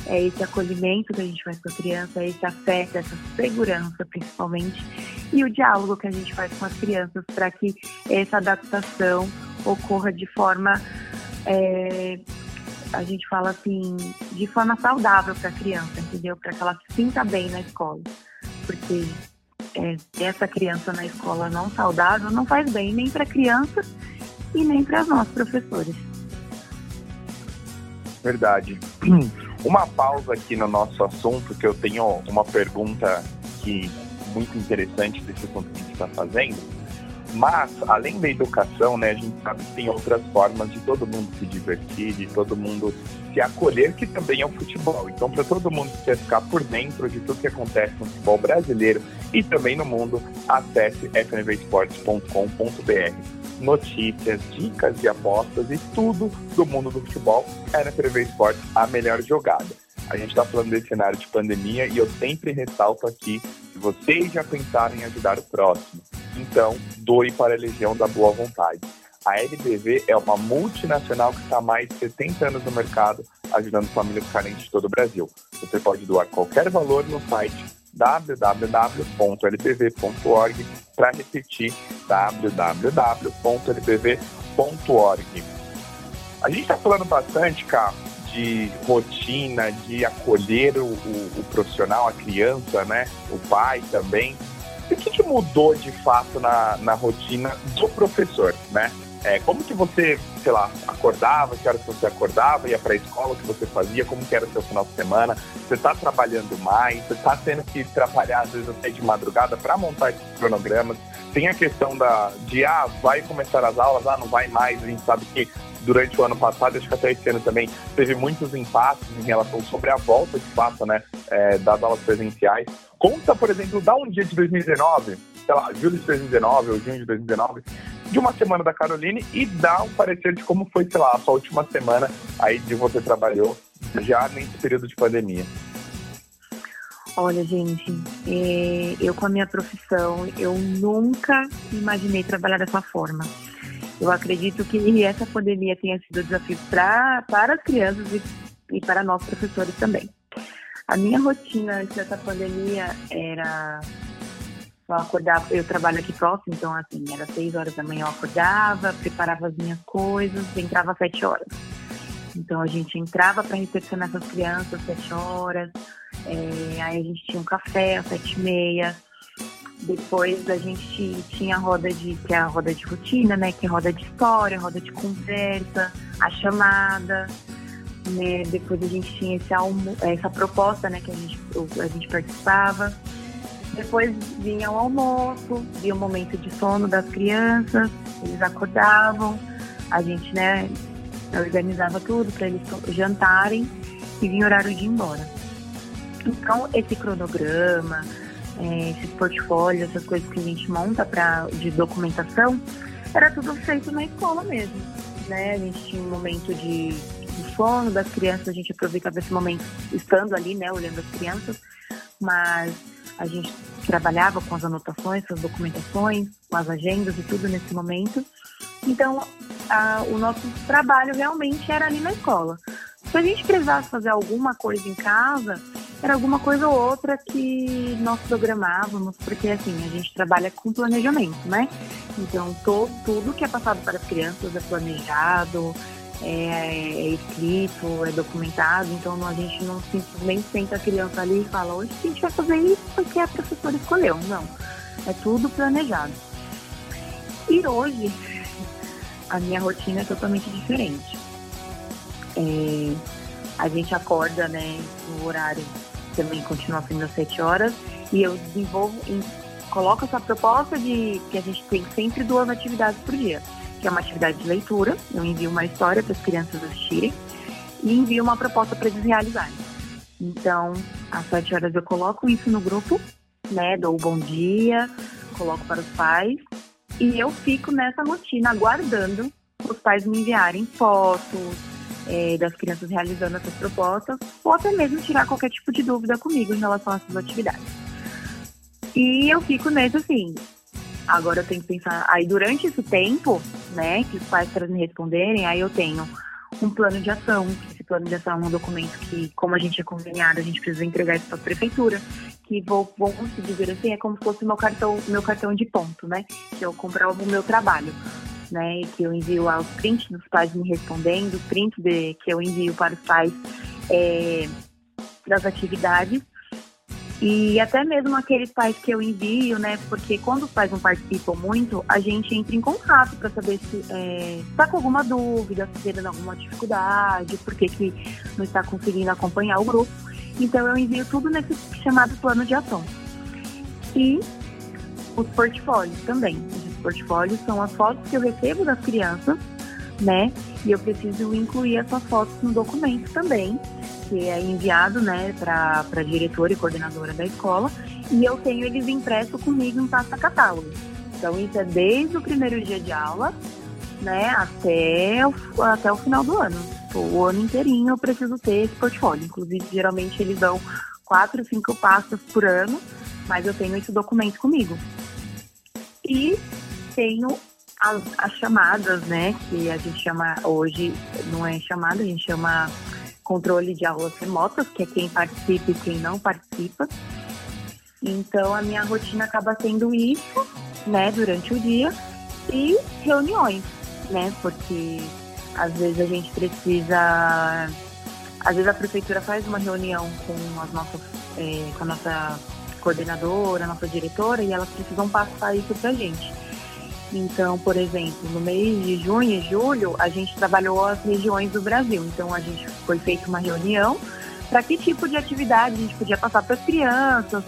é esse acolhimento que a gente faz com a criança, é esse afeto, essa segurança principalmente, e o diálogo que a gente faz com as crianças para que essa adaptação ocorra de forma, é, a gente fala assim, de forma saudável para a criança, entendeu? Para que ela se sinta bem na escola. Porque é, essa criança na escola não saudável não faz bem nem para a criança e nem para nós, professores. Verdade. Uma pausa aqui no nosso assunto, que eu tenho uma pergunta que muito interessante desse assunto que a gente está fazendo. Mas, além da educação, né, a gente sabe que tem outras formas de todo mundo se divertir, de todo mundo se acolher, que também é o futebol. Então, para todo mundo que quer ficar por dentro de tudo que acontece no futebol brasileiro e também no mundo, acesse fnvesportes.com.br. Notícias, dicas e apostas e tudo do mundo do futebol é na FNV Esportes a melhor jogada. A gente está falando desse cenário de pandemia e eu sempre ressalto aqui que vocês já pensaram em ajudar o próximo. Então, doe para a Legião da Boa Vontade. A LBV é uma multinacional que está há mais de 70 anos no mercado, ajudando famílias carentes de todo o Brasil. Você pode doar qualquer valor no site www.lbv.org para repetir www.lbv.org. A gente está falando bastante, cara, de rotina, de acolher o, o, o, profissional, a criança, né? O pai também. O que, que mudou de fato na, na rotina do professor, né? É, como que você, sei lá, acordava, que horas você acordava, ia para a escola, o que você fazia, como que era o seu final de semana? Você está trabalhando mais, você está tendo que trabalhar às vezes até de madrugada para montar esses cronogramas. Tem a questão da, de, ah, vai começar as aulas, ah, não vai mais, a gente sabe que durante o ano passado, acho que até esse ano também, teve muitos impasses em relação sobre a volta de fato, né, é, das aulas presenciais. Conta, por exemplo, dá um dia de 2019, sei lá, julho de 2019 ou junho de 2019, de uma semana da Caroline e dá um parecer de como foi, sei lá, a sua última semana aí de você trabalhou já nesse período de pandemia. Olha, gente, é, eu com a minha profissão, eu nunca imaginei trabalhar dessa forma. Eu acredito que essa pandemia tenha sido um desafio pra, para as crianças e, e para nós professores também. A minha rotina antes dessa pandemia era eu acordava, eu trabalho aqui próximo, então assim, era seis horas da manhã eu acordava, preparava as minhas coisas, entrava às sete horas. Então a gente entrava para recepcionar essas crianças às sete horas, é, aí a gente tinha um café às sete e meia, depois a gente tinha a roda de, que é a roda de rotina, né? Que é roda de história, roda de conversa, a chamada. Né? Depois a gente tinha esse almo, essa proposta, né? Que a gente, a gente participava. Depois vinha o almoço, vinha o momento de sono das crianças, eles acordavam, a gente, né, organizava tudo para eles jantarem e vinha o horário de ir embora. Então, esse cronograma, é, esses portfólios, essas coisas que a gente monta pra, de documentação, era tudo feito na escola mesmo. Né? A gente tinha um momento de, de sono das crianças, a gente aproveitava esse momento estando ali, né, olhando as crianças, mas a gente trabalhava com as anotações, com as documentações, com as agendas e tudo nesse momento. Então, a, o nosso trabalho realmente era ali na escola. Se a gente precisasse fazer alguma coisa em casa, era alguma coisa ou outra que nós programávamos, porque assim, a gente trabalha com planejamento, né? Então, to, tudo que é passado para as crianças é planejado, é, é, escrito, é documentado, então a gente não simplesmente senta a criança ali e fala, hoje a gente vai fazer isso porque a professora escolheu. Não, é tudo planejado. E hoje, a minha rotina é totalmente diferente. É, a gente acorda, né, no horário também continua sendo às 7 horas, e eu desenvolvo, coloco essa proposta de que a gente tem sempre duas atividades por dia, que é uma atividade de leitura, eu envio uma história para as crianças assistirem, e envio uma proposta para eles realizarem. Então, às 7 horas eu coloco isso no grupo, né, dou o bom dia, coloco para os pais, E eu fico nessa rotina aguardando os pais me enviarem fotos é, das crianças realizando essas propostas, ou até mesmo tirar qualquer tipo de dúvida comigo em relação a essas atividades. E eu fico nesse assim, agora eu tenho que pensar, aí durante esse tempo, né, que os pais para me responderem, aí eu tenho um plano de ação, esse plano de ação é um documento que, como a gente é conveniado, a gente precisa entregar isso para a prefeitura, que vou, vamos dizer assim, é como se fosse meu cartão, meu cartão de ponto, né, que eu comprovo o meu trabalho né, que eu envio aos prints dos pais me respondendo, print de, que eu envio para os pais é, das atividades e até mesmo aqueles pais que eu envio, né, porque quando os pais não participam muito, a gente entra em contato para saber se está é, tá com alguma dúvida, se tendo alguma dificuldade, por que, que não está conseguindo acompanhar o grupo. Então eu envio tudo nesse chamado plano de ação. E os portfólios também portfólio são as fotos que eu recebo das crianças, né? E eu preciso incluir essas fotos no documento também, que é enviado, né, para a diretora e coordenadora da escola. E eu tenho eles impressos comigo em pasta catálogo. Então, isso é desde o primeiro dia de aula, né, até o, até o final do ano. O ano inteirinho eu preciso ter esse portfólio. Inclusive, geralmente eles dão quatro, cinco pastas por ano, mas eu tenho esse documento comigo. E tenho as, as, chamadas, né? Que a gente chama hoje, não é chamada, a gente chama controle de aulas remotas, que é quem participa e quem não participa. Então a minha rotina acaba sendo isso, né, durante o dia, e reuniões, né? Porque às vezes a gente precisa. Às vezes a prefeitura faz uma reunião com as nossas, é, com a nossa coordenadora, a nossa diretora, e elas precisam passar isso pra gente. Então, por exemplo, no mês de junho e julho, a gente trabalhou as regiões do Brasil. Então, a gente foi feita uma reunião para que tipo de atividade a gente podia passar para as crianças,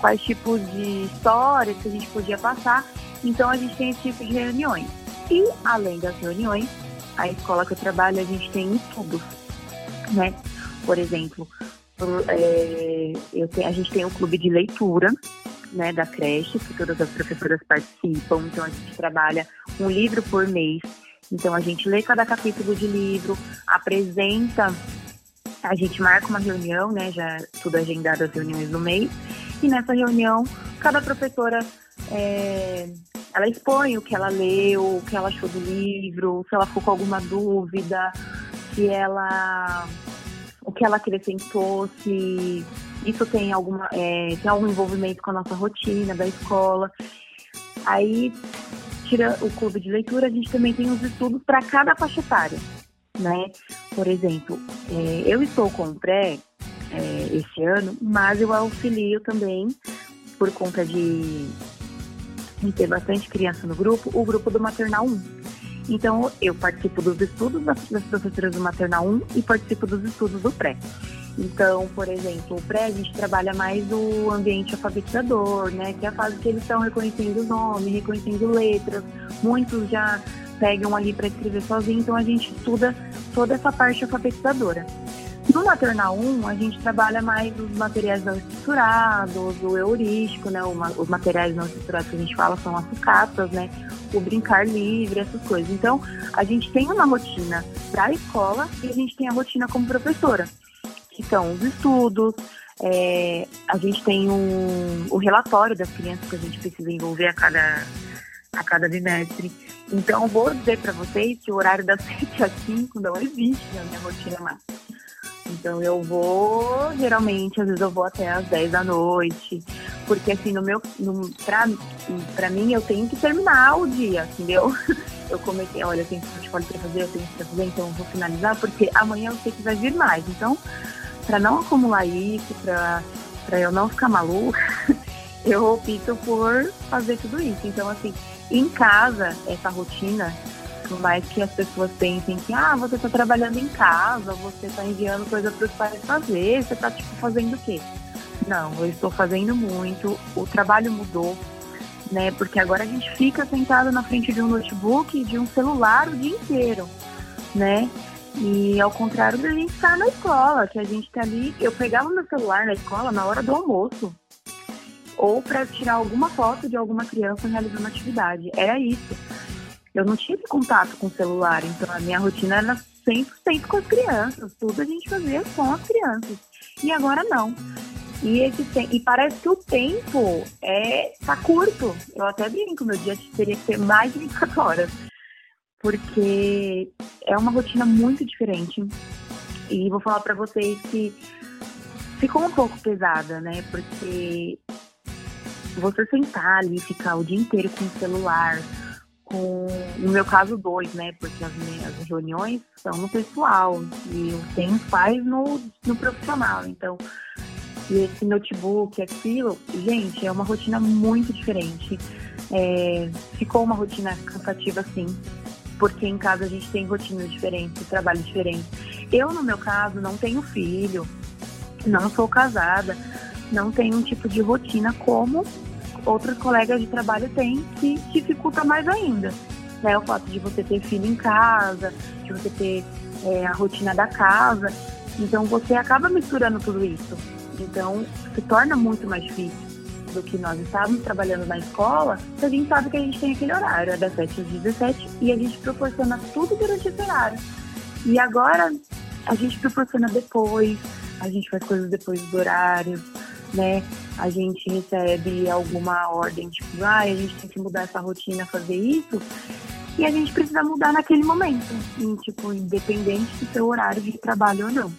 quais tipos de histórias que a gente podia passar. Então, a gente tem esse tipo de reuniões. E, além das reuniões, a escola que eu trabalho, a gente tem estudos, né? Por exemplo, é, tenho, a gente tem um clube de leitura, né, da creche, que todas as professoras participam. Então a gente trabalha um livro por mês. Então a gente lê cada capítulo de livro, apresenta, a gente marca uma reunião, né, já tudo agendado as reuniões no mês. E nessa reunião, cada professora é, ela expõe o que ela leu, o que ela achou do livro, se ela ficou com alguma dúvida, se ela o que ela acrescentou, se isso tem alguma é, tem algum envolvimento com a nossa rotina da escola. Aí, tira o clube de leitura, a gente também tem os estudos para cada faixa etária, né? Por exemplo, é, eu estou com o pré é, esse ano, mas eu auxilio também por conta de, de ter bastante criança no grupo, o grupo do Maternal 1. Então, eu participo dos estudos das, das professoras do Maternal 1 e participo dos estudos do pré. Então, por exemplo, o pré a gente trabalha mais o ambiente alfabetizador, né? Que é a fase que eles estão reconhecendo os nomes, reconhecendo letras. Muitos já pegam ali para escrever sozinho, então a gente estuda toda essa parte alfabetizadora. No maternal 1, a gente trabalha mais os materiais não estruturados, o heurístico, né? Os materiais não estruturados que a gente fala são as sucatas, né? O brincar livre, essas coisas. Então, a gente tem uma rotina da escola e a gente tem a rotina como professora que são os estudos, é, a gente tem um, o relatório das crianças que a gente precisa envolver a cada, a cada bimestre. Então, vou dizer para vocês que o horário das 7 às 5 não existe na minha rotina mais. Então, eu vou, geralmente, às vezes eu vou até às 10 da noite, porque assim, no meu, no, pra, pra mim, eu tenho que terminar o dia, entendeu? Eu comecei, olha, eu tenho para fazer, eu tenho que fazer, então eu vou finalizar, porque amanhã eu sei que vai vir mais. Então, para não acumular isso, para eu não ficar maluca, eu opto por fazer tudo isso. Então, assim, em casa, essa rotina, por mais que as pessoas pensem que, ah, você está trabalhando em casa, você está enviando coisa para os pais fazer, você está, tipo, fazendo o quê? Não, eu estou fazendo muito, o trabalho mudou, né? Porque agora a gente fica sentado na frente de um notebook e de um celular o dia inteiro, né? E ao contrário da gente estar na escola, que a gente tá ali. Eu pegava meu celular na escola na hora do almoço. ou para tirar alguma foto de alguma criança realizando atividade. Era isso. Eu não tive contato com o celular, então a minha rotina era 100% com as crianças, tudo a gente fazia com as crianças. E agora não. E, esse, e parece que o tempo é tá curto. Eu até brinco, meu dia teria que ter mais de 24 horas. Porque é uma rotina muito diferente. E vou falar para vocês que ficou um pouco pesada, né? Porque você sentar ali, ficar o dia inteiro com o celular, com, no meu caso, dois, né? Porque as minhas reuniões são no pessoal e o tempo faz no, no profissional. Então, esse notebook, aquilo, gente, é uma rotina muito diferente. É, ficou uma rotina cansativa, sim, porque em casa a gente tem rotinas diferentes, trabalho diferente. Eu, no meu caso, não tenho filho, não sou casada, não tenho um tipo de rotina como outros colegas de trabalho têm, que dificulta mais ainda. Né? O fato de você ter filho em casa, de você ter é, a rotina da casa. Então você acaba misturando tudo isso. Então se torna muito mais difícil do que nós estávamos trabalhando na escola, a gente sabe que a gente tem aquele horário, é das 7 às 17, e a gente proporciona tudo durante esse horário. E agora a gente proporciona depois, a gente faz coisas depois do horário, né? A gente recebe alguma ordem, tipo, ah, a gente tem que mudar essa rotina, fazer isso, e a gente precisa mudar naquele momento, tipo, independente do seu horário de trabalho ou não.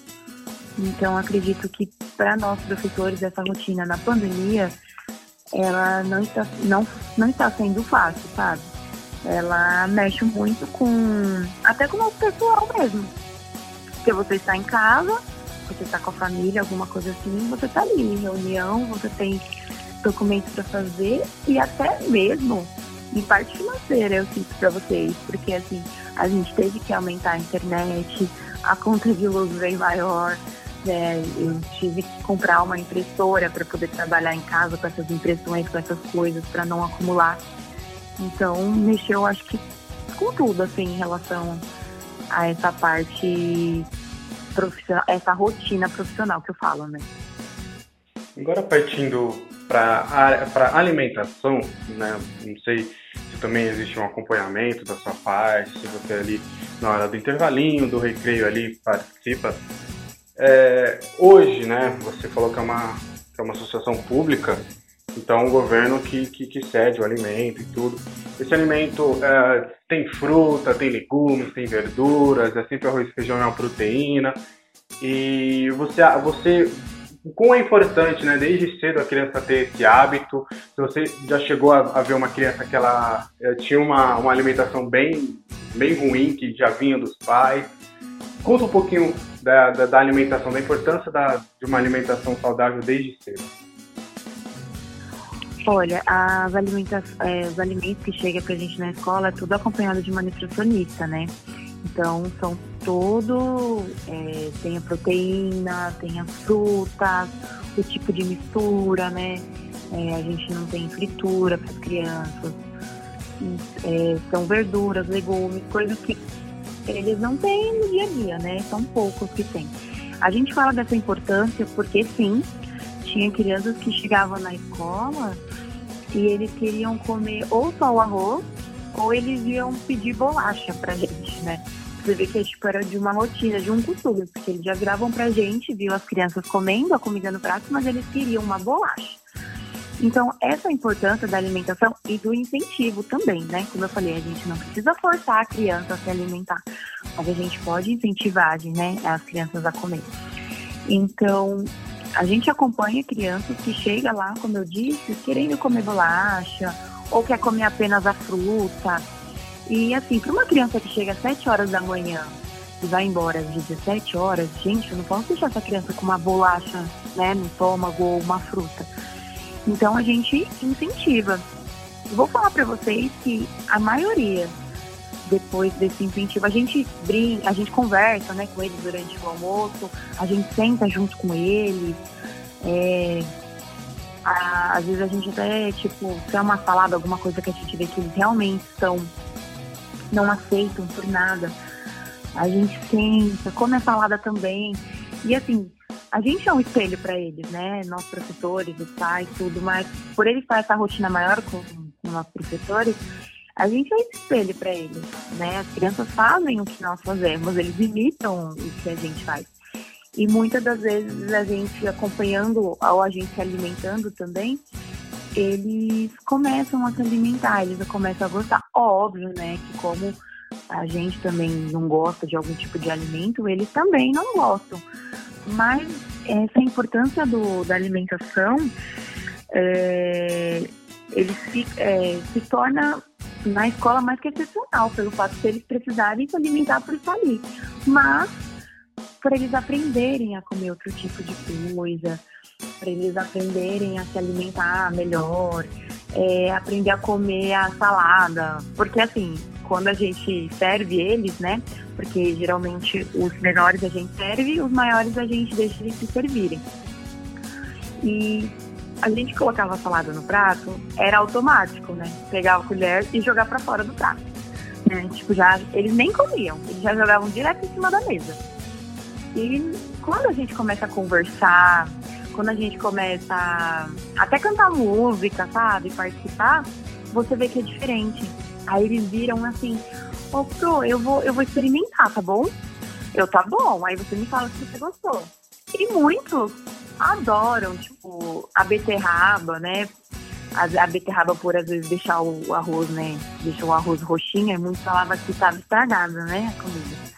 Então, acredito que para nós professores essa rotina na pandemia, ela não está, não, não está sendo fácil, sabe? Ela mexe muito com, até com o nosso pessoal mesmo. Porque você está em casa, você está com a família, alguma coisa assim, você está ali em reunião, você tem documentos para fazer e até mesmo em parte financeira eu sinto para vocês, porque assim, a gente teve que aumentar a internet, a conta de luz veio maior, né? eu tive que comprar uma impressora para poder trabalhar em casa com essas impressões, com essas coisas, para não acumular. Então, mexeu, acho que com tudo, assim, em relação a essa parte profissional, essa rotina profissional que eu falo, né? Agora partindo para alimentação, né? Não sei se também existe um acompanhamento da sua parte, se você ali na hora do intervalinho, do recreio ali participa. É, hoje, né? Você falou que é uma, que é uma associação pública, então o governo que, que, que cede o alimento e tudo. Esse alimento é, tem fruta, tem legumes, tem verduras, é sempre arroz feijão é uma proteína. E você, você como é importante, né, desde cedo a criança ter esse hábito. Se você já chegou a, a ver uma criança que ela é, tinha uma, uma alimentação bem, bem ruim, que já vinha dos pais. Conta um pouquinho da, da, da alimentação, da importância da, de uma alimentação saudável desde cedo. Olha, as alimentações, é, os alimentos que chegam pra gente na escola é tudo acompanhado de uma nutricionista, né? Então são todo, é, tem a proteína, tem as frutas, o tipo de mistura, né? É, a gente não tem fritura para as crianças. É, são verduras, legumes, coisas que eles não têm no dia a dia, né? São poucos que tem. A gente fala dessa importância porque sim, tinha crianças que chegavam na escola e eles queriam comer ou só o arroz ou eles iam pedir bolacha pra gente, né? Você vê que tipo, era de uma rotina, de um costume, porque eles já viravam pra gente, viu as crianças comendo a comida no prato, mas eles queriam uma bolacha. Então, essa é a importância da alimentação e do incentivo também, né? Como eu falei, a gente não precisa forçar a criança a se alimentar, mas a gente pode incentivar né, as crianças a comer. Então, a gente acompanha crianças que chegam lá, como eu disse, querendo comer bolacha, ou quer comer apenas a fruta. E assim, para uma criança que chega às 7 horas da manhã e vai embora às 17 horas, gente, eu não posso deixar essa criança com uma bolacha né, no estômago ou uma fruta. Então a gente incentiva. Vou falar para vocês que a maioria depois desse incentivo, a gente brinca, a gente conversa né, com eles durante o almoço, a gente senta junto com eles. É, a, às vezes a gente até, tipo, se é uma salada, alguma coisa que a gente vê que eles realmente são, não aceitam por nada, a gente senta, come a salada também. E assim, a gente é um espelho para eles, né? Nós professores, os pais, tudo, mas por eles estar essa rotina maior com, com nossos professores, a gente é espelho para eles, né? As crianças fazem o que nós fazemos, eles imitam o que a gente faz. E muitas das vezes a gente acompanhando ou a gente se alimentando também, eles começam a se alimentar, eles começam a gostar. Óbvio, né, que como a gente também não gosta de algum tipo de alimento, eles também não gostam. Mas essa importância do, da alimentação, é, ele se, é, se torna na escola mais que excepcional, pelo fato de eles precisarem se alimentar por estar ali. Mas, para eles aprenderem a comer outro tipo de coisa, para eles aprenderem a se alimentar melhor, é, aprender a comer a salada. Porque, assim, quando a gente serve eles, né? Porque geralmente os menores a gente serve, os maiores a gente deixa eles se servirem. E a gente colocava a salada no prato, era automático, né? Pegava a colher e jogar para fora do prato. Né? Tipo, já, eles nem comiam, eles já jogavam direto em cima da mesa. E quando a gente começa a conversar, quando a gente começa a até cantar música, sabe? Participar, você vê que é diferente. Aí eles viram assim, ô oh, Pro, eu vou, eu vou experimentar, tá bom? Eu, tá bom. Aí você me fala se você gostou. E muitos adoram, tipo, a beterraba, né? A, a beterraba por às vezes deixar o arroz, né? Deixa o arroz roxinho, e muitos falavam que estava estragada, né? A comida.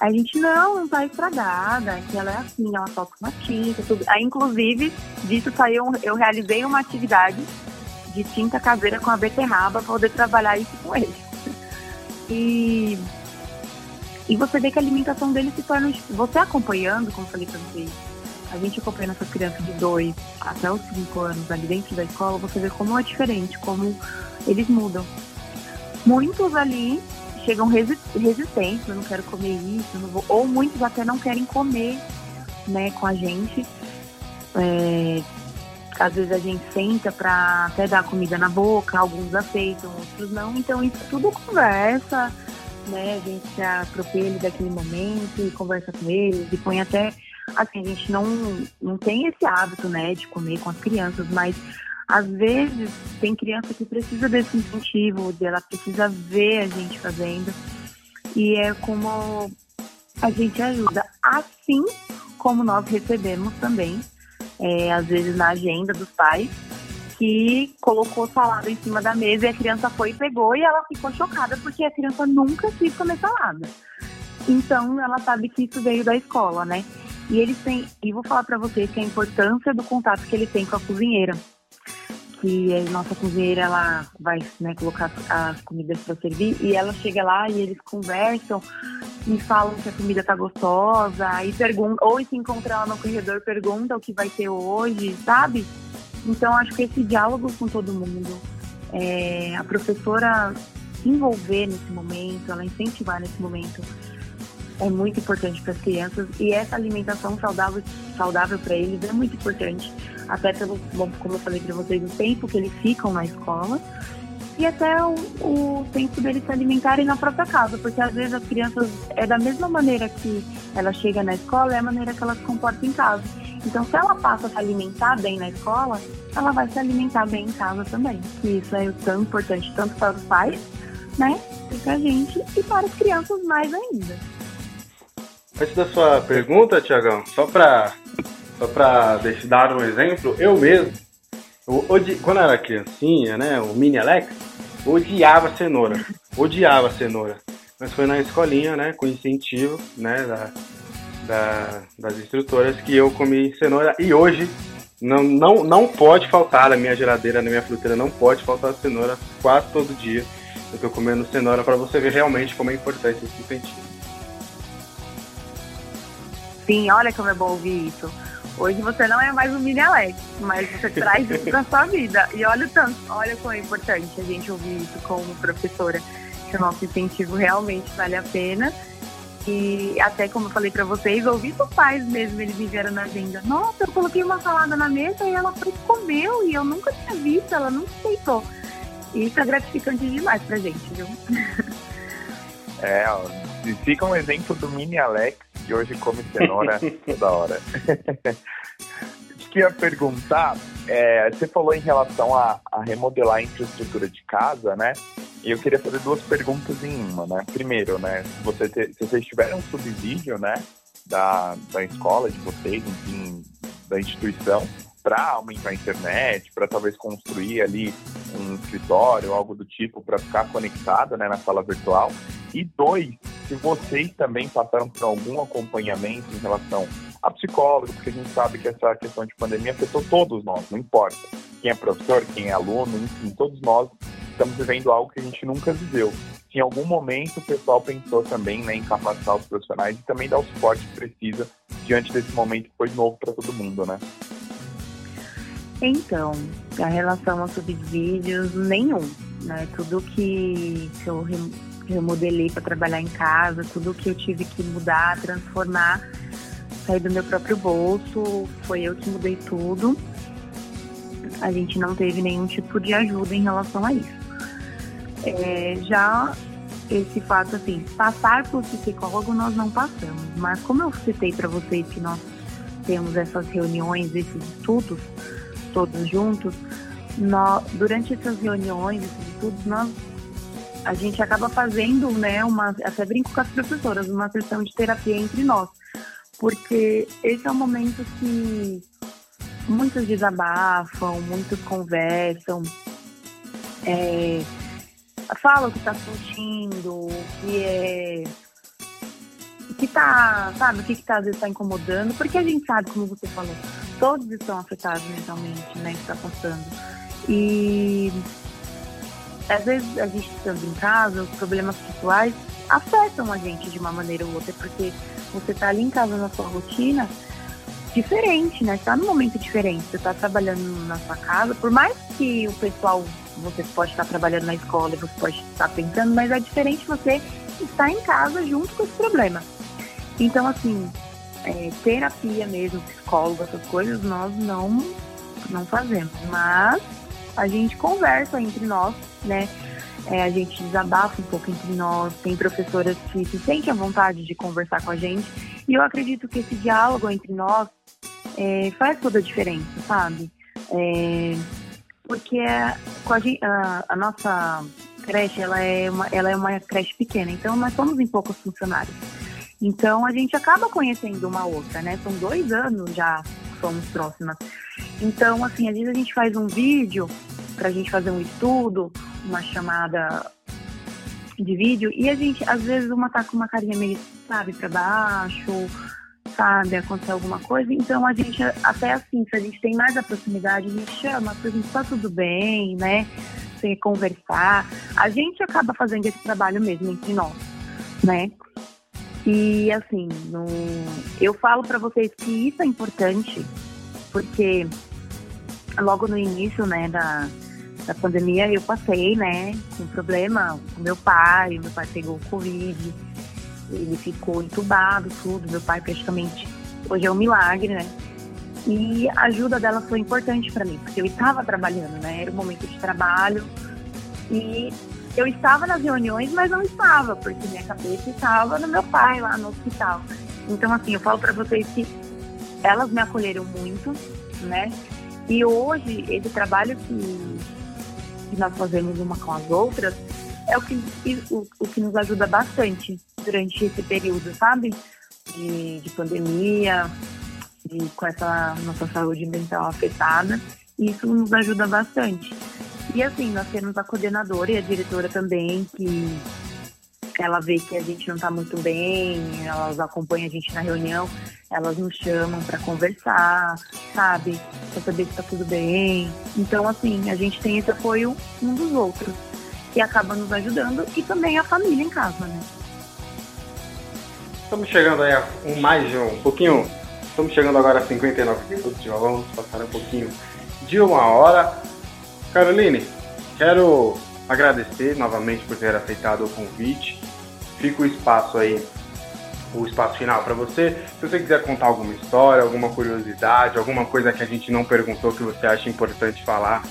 A gente, não, não tá estragada, que ela é assim, ela toca uma tinta, tudo. Aí, inclusive, disso saiu, eu realizei uma atividade de tinta caseira com a beterraba para poder trabalhar isso com ele. E, e você vê que a alimentação dele se torna. Você acompanhando, como falei para vocês, a gente acompanhando essas crianças de 2 até os 5 anos ali dentro da escola, você vê como é diferente, como eles mudam. Muitos ali chegam resistentes, eu não quero comer isso, vou, ou muitos até não querem comer né, com a gente. É, às vezes a gente senta para até dar comida na boca, alguns aceitam, outros não. Então isso tudo conversa, né? A gente se atropela daquele momento e conversa com eles e põe até assim, a gente não, não tem esse hábito, né, de comer com as crianças, mas às vezes tem criança que precisa desse incentivo, ela precisa ver a gente fazendo. E é como a gente ajuda, assim como nós recebemos também é, às vezes na agenda dos pais, que colocou salada em cima da mesa e a criança foi e pegou e ela ficou chocada porque a criança nunca quis comer salada. Então ela sabe que isso veio da escola, né? E eles têm, e vou falar para vocês que a importância do contato que ele tem com a cozinheira. Que a nossa cozinheira ela vai né, colocar as comidas para servir e ela chega lá e eles conversam me falam que a comida tá gostosa, aí pergunta, ou se encontra ela no corredor, pergunta o que vai ter hoje, sabe? Então acho que esse diálogo com todo mundo, é, a professora se envolver nesse momento, ela incentivar nesse momento, é muito importante para as crianças e essa alimentação saudável saudável para eles é muito importante, até pelo, como eu falei para vocês, o tempo que eles ficam na escola e até o, o tempo deles se alimentarem na própria casa, porque às vezes as crianças é da mesma maneira que ela chega na escola, é a maneira que ela se comporta em casa. Então, se ela passa a se alimentar bem na escola, ela vai se alimentar bem em casa também. E isso é tão importante tanto para os pais, né, para a gente e para as crianças mais ainda. Antes da sua pergunta, Tiagão, só para só para dar um exemplo, eu mesmo, eu, quando eu era criancinha, né, o mini Alex, odiava cenoura. Odiava cenoura. Mas foi na escolinha, né, com incentivo, né, da, da, das instrutoras que eu comi cenoura. E hoje não, não, não pode faltar na minha geladeira, na minha fruteira, não pode faltar cenoura quase todo dia. Eu tô comendo cenoura para você ver realmente como é importante esse incentivo. Sim, olha como é bom ouvir isso. Hoje você não é mais um mini Alex, mas você traz isso pra sua vida. E olha o tanto, olha como é importante a gente ouvir isso como professora, que o nosso incentivo realmente vale a pena. E até como eu falei para vocês, ouvi dos pais mesmo, eles me vieram na agenda. Nossa, eu coloquei uma salada na mesa e ela foi comeu e eu nunca tinha visto, ela nunca aceitou. Isso é gratificante demais pra gente, viu? É, ó, fica um exemplo do mini Alex que hoje come cenoura toda hora. que ia perguntar, é, você falou em relação a, a, remodelar a infraestrutura de casa, né? E eu queria fazer duas perguntas em uma, né? Primeiro, né? Se, você te, se vocês tiverem um subsídio, né? Da, da escola de vocês, enfim, da instituição, para aumentar a internet, para talvez construir ali um escritório, algo do tipo, para ficar conectado né, na sala virtual. E dois, se vocês também passaram por algum acompanhamento em relação a psicólogo, porque a gente sabe que essa questão de pandemia afetou todos nós, não importa quem é professor, quem é aluno, enfim, todos nós estamos vivendo algo que a gente nunca viveu. Em algum momento o pessoal pensou também né, em capacitar os profissionais e também dar o suporte que precisa diante desse momento que foi novo para todo mundo, né? Então, a relação aos subsídios, nenhum. Né? Tudo que, que eu remodelei para trabalhar em casa, tudo que eu tive que mudar, transformar, sair do meu próprio bolso, foi eu que mudei tudo. A gente não teve nenhum tipo de ajuda em relação a isso. É, já esse fato, assim, passar por psicólogo nós não passamos, mas como eu citei para vocês que nós temos essas reuniões, esses estudos, todos juntos, nós, durante essas reuniões, esses estudos, nós, a gente acaba fazendo, né, uma, até brinco com as professoras, uma sessão de terapia entre nós, porque esse é um momento que muitos desabafam, muitos conversam, é, falam o que está sentindo, que é que tá, sabe, o que, que tá, às vezes está incomodando, porque a gente sabe, como você falou, todos estão afetados mentalmente, né, que está passando. E às vezes a gente estando em casa, os problemas pessoais afetam a gente de uma maneira ou outra, porque você está ali em casa na sua rotina diferente, né? Está num momento diferente. Você está trabalhando na sua casa, por mais que o pessoal, você pode estar trabalhando na escola, você pode estar pensando, mas é diferente você estar em casa junto com esse problema. Então, assim, é, terapia mesmo, psicólogo, essas coisas, nós não, não fazemos. Mas a gente conversa entre nós, né? É, a gente desabafa um pouco entre nós, tem professoras que se sentem à vontade de conversar com a gente. E eu acredito que esse diálogo entre nós é, faz toda a diferença, sabe? É, porque a, a, a, nossa creche ela é, uma, ela é uma creche pequena, então nós somos em poucos funcionários. Então a gente acaba conhecendo uma outra, né? São dois anos já somos próximas. Então, assim, às vezes a gente faz um vídeo para a gente fazer um estudo, uma chamada de vídeo, e a gente, às vezes, uma tá com uma carinha meio, sabe, para baixo, sabe, aconteceu alguma coisa. Então a gente, até assim, se a gente tem mais a proximidade, a gente chama, pergunta, tá tudo bem, né? Sem conversar. A gente acaba fazendo esse trabalho mesmo entre nós, né? E assim, no... eu falo para vocês que isso é importante, porque logo no início, né, da, da pandemia, eu passei, né, com problema com meu pai, meu pai pegou Covid, ele ficou entubado, tudo, meu pai praticamente, hoje é um milagre, né, e a ajuda dela foi importante para mim, porque eu estava trabalhando, né, era um momento de trabalho, e eu estava nas reuniões, mas não estava, porque minha cabeça estava no meu pai lá no hospital. Então, assim, eu falo para vocês que elas me acolheram muito, né? E hoje, esse trabalho que, que nós fazemos uma com as outras é o que, o, o que nos ajuda bastante durante esse período, sabe? De, de pandemia, de, com essa nossa saúde mental afetada. Isso nos ajuda bastante. E assim, nós temos a coordenadora e a diretora também, que ela vê que a gente não está muito bem, elas acompanham a gente na reunião, elas nos chamam para conversar, sabe? Para saber se está tudo bem. Então, assim, a gente tem esse apoio um dos outros, que acaba nos ajudando, e também a família em casa, né? Estamos chegando aí a um, mais de um, pouquinho. Estamos chegando agora a 59 minutos, já vamos passar um pouquinho de uma hora. Caroline, quero agradecer novamente por ter aceitado o convite. Fica o espaço aí, o espaço final para você. Se você quiser contar alguma história, alguma curiosidade, alguma coisa que a gente não perguntou que você acha importante falar,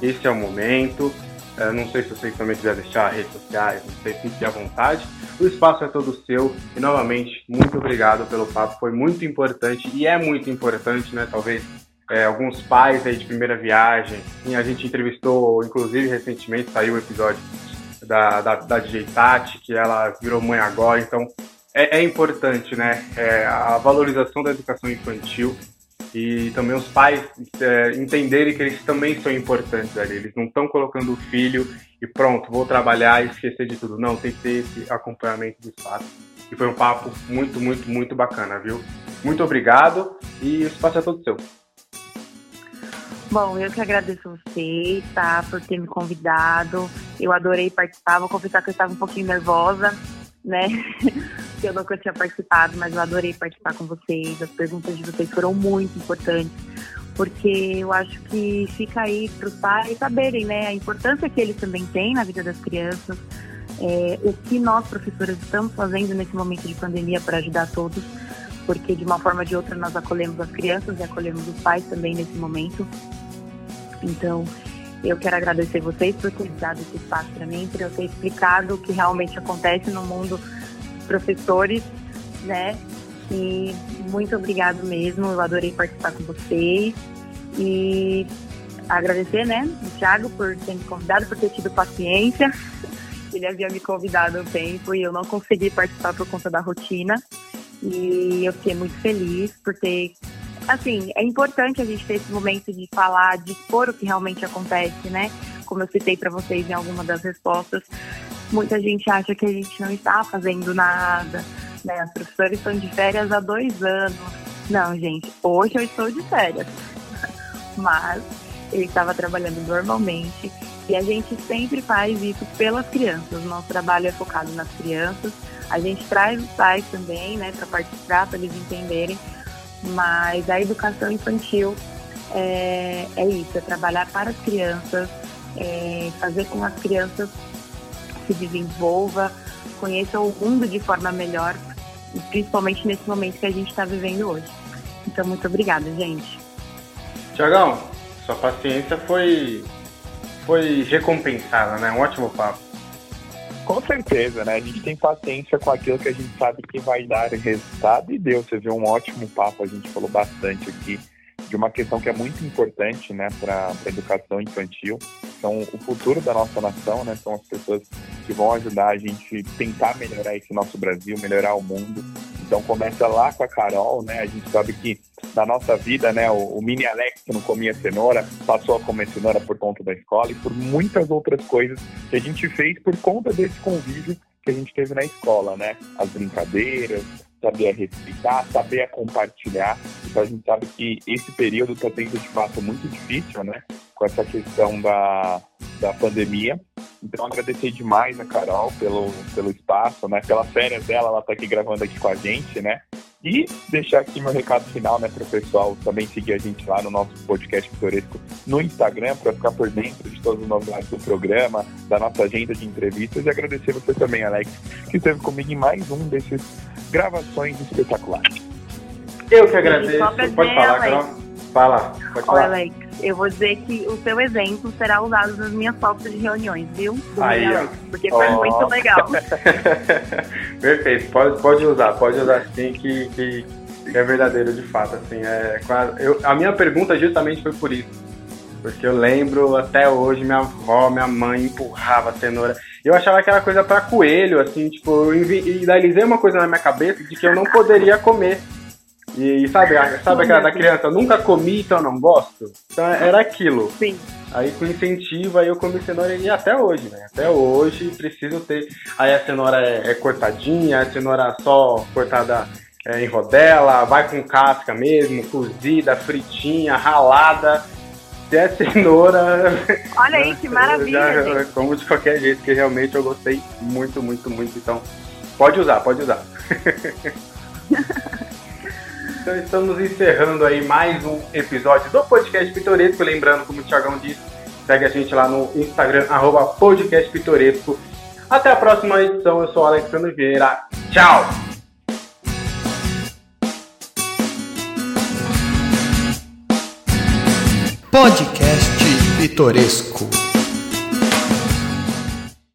esse é o momento. É, não sei se você também quiser deixar redes sociais, não sei, fique à vontade. O espaço é todo seu e novamente, muito obrigado pelo papo, foi muito importante e é muito importante, né? Talvez é, alguns pais aí de primeira viagem. E a gente entrevistou, inclusive recentemente saiu o episódio da, da, da DJ Tati, que ela virou mãe agora, então é, é importante, né? É, a valorização da educação infantil e também os pais é, entenderem que eles também são importantes ali. Eles não estão colocando o filho e pronto, vou trabalhar e esquecer de tudo. Não, tem que ter esse acompanhamento dos pais. E foi um papo muito, muito, muito bacana, viu? Muito obrigado e o espaço é todo seu. Bom, eu que agradeço você, tá, por ter me convidado. Eu adorei participar. Vou confessar que eu estava um pouquinho nervosa, né? que eu nunca tinha participado, mas eu adorei participar com vocês. As perguntas de vocês foram muito importantes, porque eu acho que fica aí para os pais saberem, né, a importância que eles também têm na vida das crianças, é, o que nós professores estamos fazendo nesse momento de pandemia para ajudar todos, porque de uma forma ou de outra nós acolhemos as crianças e acolhemos os pais também nesse momento. Então, eu quero agradecer vocês por ter dado esse espaço para mim, por eu ter explicado o que realmente acontece no mundo professores, né? E muito obrigado mesmo, eu adorei participar com vocês. E agradecer, né, o Thiago por ter me convidado, por ter tido paciência. Ele havia me convidado há um tempo e eu não consegui participar por conta da rotina. E eu fiquei muito feliz por ter. Assim, é importante a gente ter esse momento de falar, de expor o que realmente acontece, né? Como eu citei para vocês em alguma das respostas, Muita gente acha que a gente não está fazendo nada, né? Os professores estão de férias há dois anos. Não, gente, hoje eu estou de férias. Mas ele estava trabalhando normalmente e a gente sempre faz isso pelas crianças. Nosso trabalho é focado nas crianças. A gente traz os pais também, né, para participar, para eles entenderem. Mas a educação infantil é, é isso, é trabalhar para as crianças, é fazer com as crianças se desenvolva, conheça o mundo de forma melhor, principalmente nesse momento que a gente está vivendo hoje. Então, muito obrigada, gente. Tiagão, sua paciência foi, foi recompensada, né? Um ótimo papo. Com certeza, né? A gente tem paciência com aquilo que a gente sabe que vai dar resultado e deu. Você viu um ótimo papo, a gente falou bastante aqui de uma questão que é muito importante né, para a educação infantil. São o futuro da nossa nação, né? São as pessoas que vão ajudar a gente tentar melhorar esse nosso Brasil, melhorar o mundo. Então começa lá com a Carol, né? A gente sabe que na nossa vida, né, o, o mini Alex que não comia cenoura passou a comer cenoura por conta da escola e por muitas outras coisas que a gente fez por conta desse convívio que a gente teve na escola, né? As brincadeiras, saber respeitar, saber compartilhar. Então a gente sabe que esse período está sendo de fato muito difícil, né? Com essa questão da, da pandemia. Então agradecer demais a Carol pelo, pelo espaço, né? Pelas férias dela, ela está aqui gravando aqui com a gente, né? E deixar aqui meu recado final, né, para o pessoal também seguir a gente lá no nosso podcast Pitoresco no Instagram para ficar por dentro de todas as novidades do programa, da nossa agenda de entrevistas. E agradecer você também, Alex, que esteve comigo em mais um desses gravações espetaculares. Eu que agradeço. Pode falar, Carol. Fala, pode falar. Alex, eu vou dizer que o seu exemplo será usado nas minhas fotos de reuniões, viu? Do Aí, Alex, porque foi oh. muito legal. Perfeito, pode, pode usar, pode usar sim, que, que é verdadeiro de fato. Assim, é, eu, a minha pergunta justamente foi por isso. Porque eu lembro até hoje, minha avó, minha mãe empurrava a cenoura. Eu achava que era coisa para coelho, assim, tipo, eu idealizei uma coisa na minha cabeça de que eu não poderia comer. E sabe, sabe aquela da criança, eu nunca comi, então não gosto? Então era aquilo. Sim. Aí com incentivo, aí eu comi cenoura e até hoje, né? Até hoje preciso ter. Aí a cenoura é, é cortadinha, a cenoura só cortada é, em rodela, vai com casca mesmo, cozida, fritinha, ralada. Se é cenoura. Olha aí, que maravilha! Já, como de qualquer jeito, que realmente eu gostei muito, muito, muito. Então, pode usar, pode usar. Então estamos encerrando aí mais um episódio do Podcast Pitoresco. Lembrando, como o Thiagão disse, segue a gente lá no Instagram, arroba Podcast Pitoresco. Até a próxima edição, eu sou o Alexandre Vieira. Tchau! Podcast Pitoresco.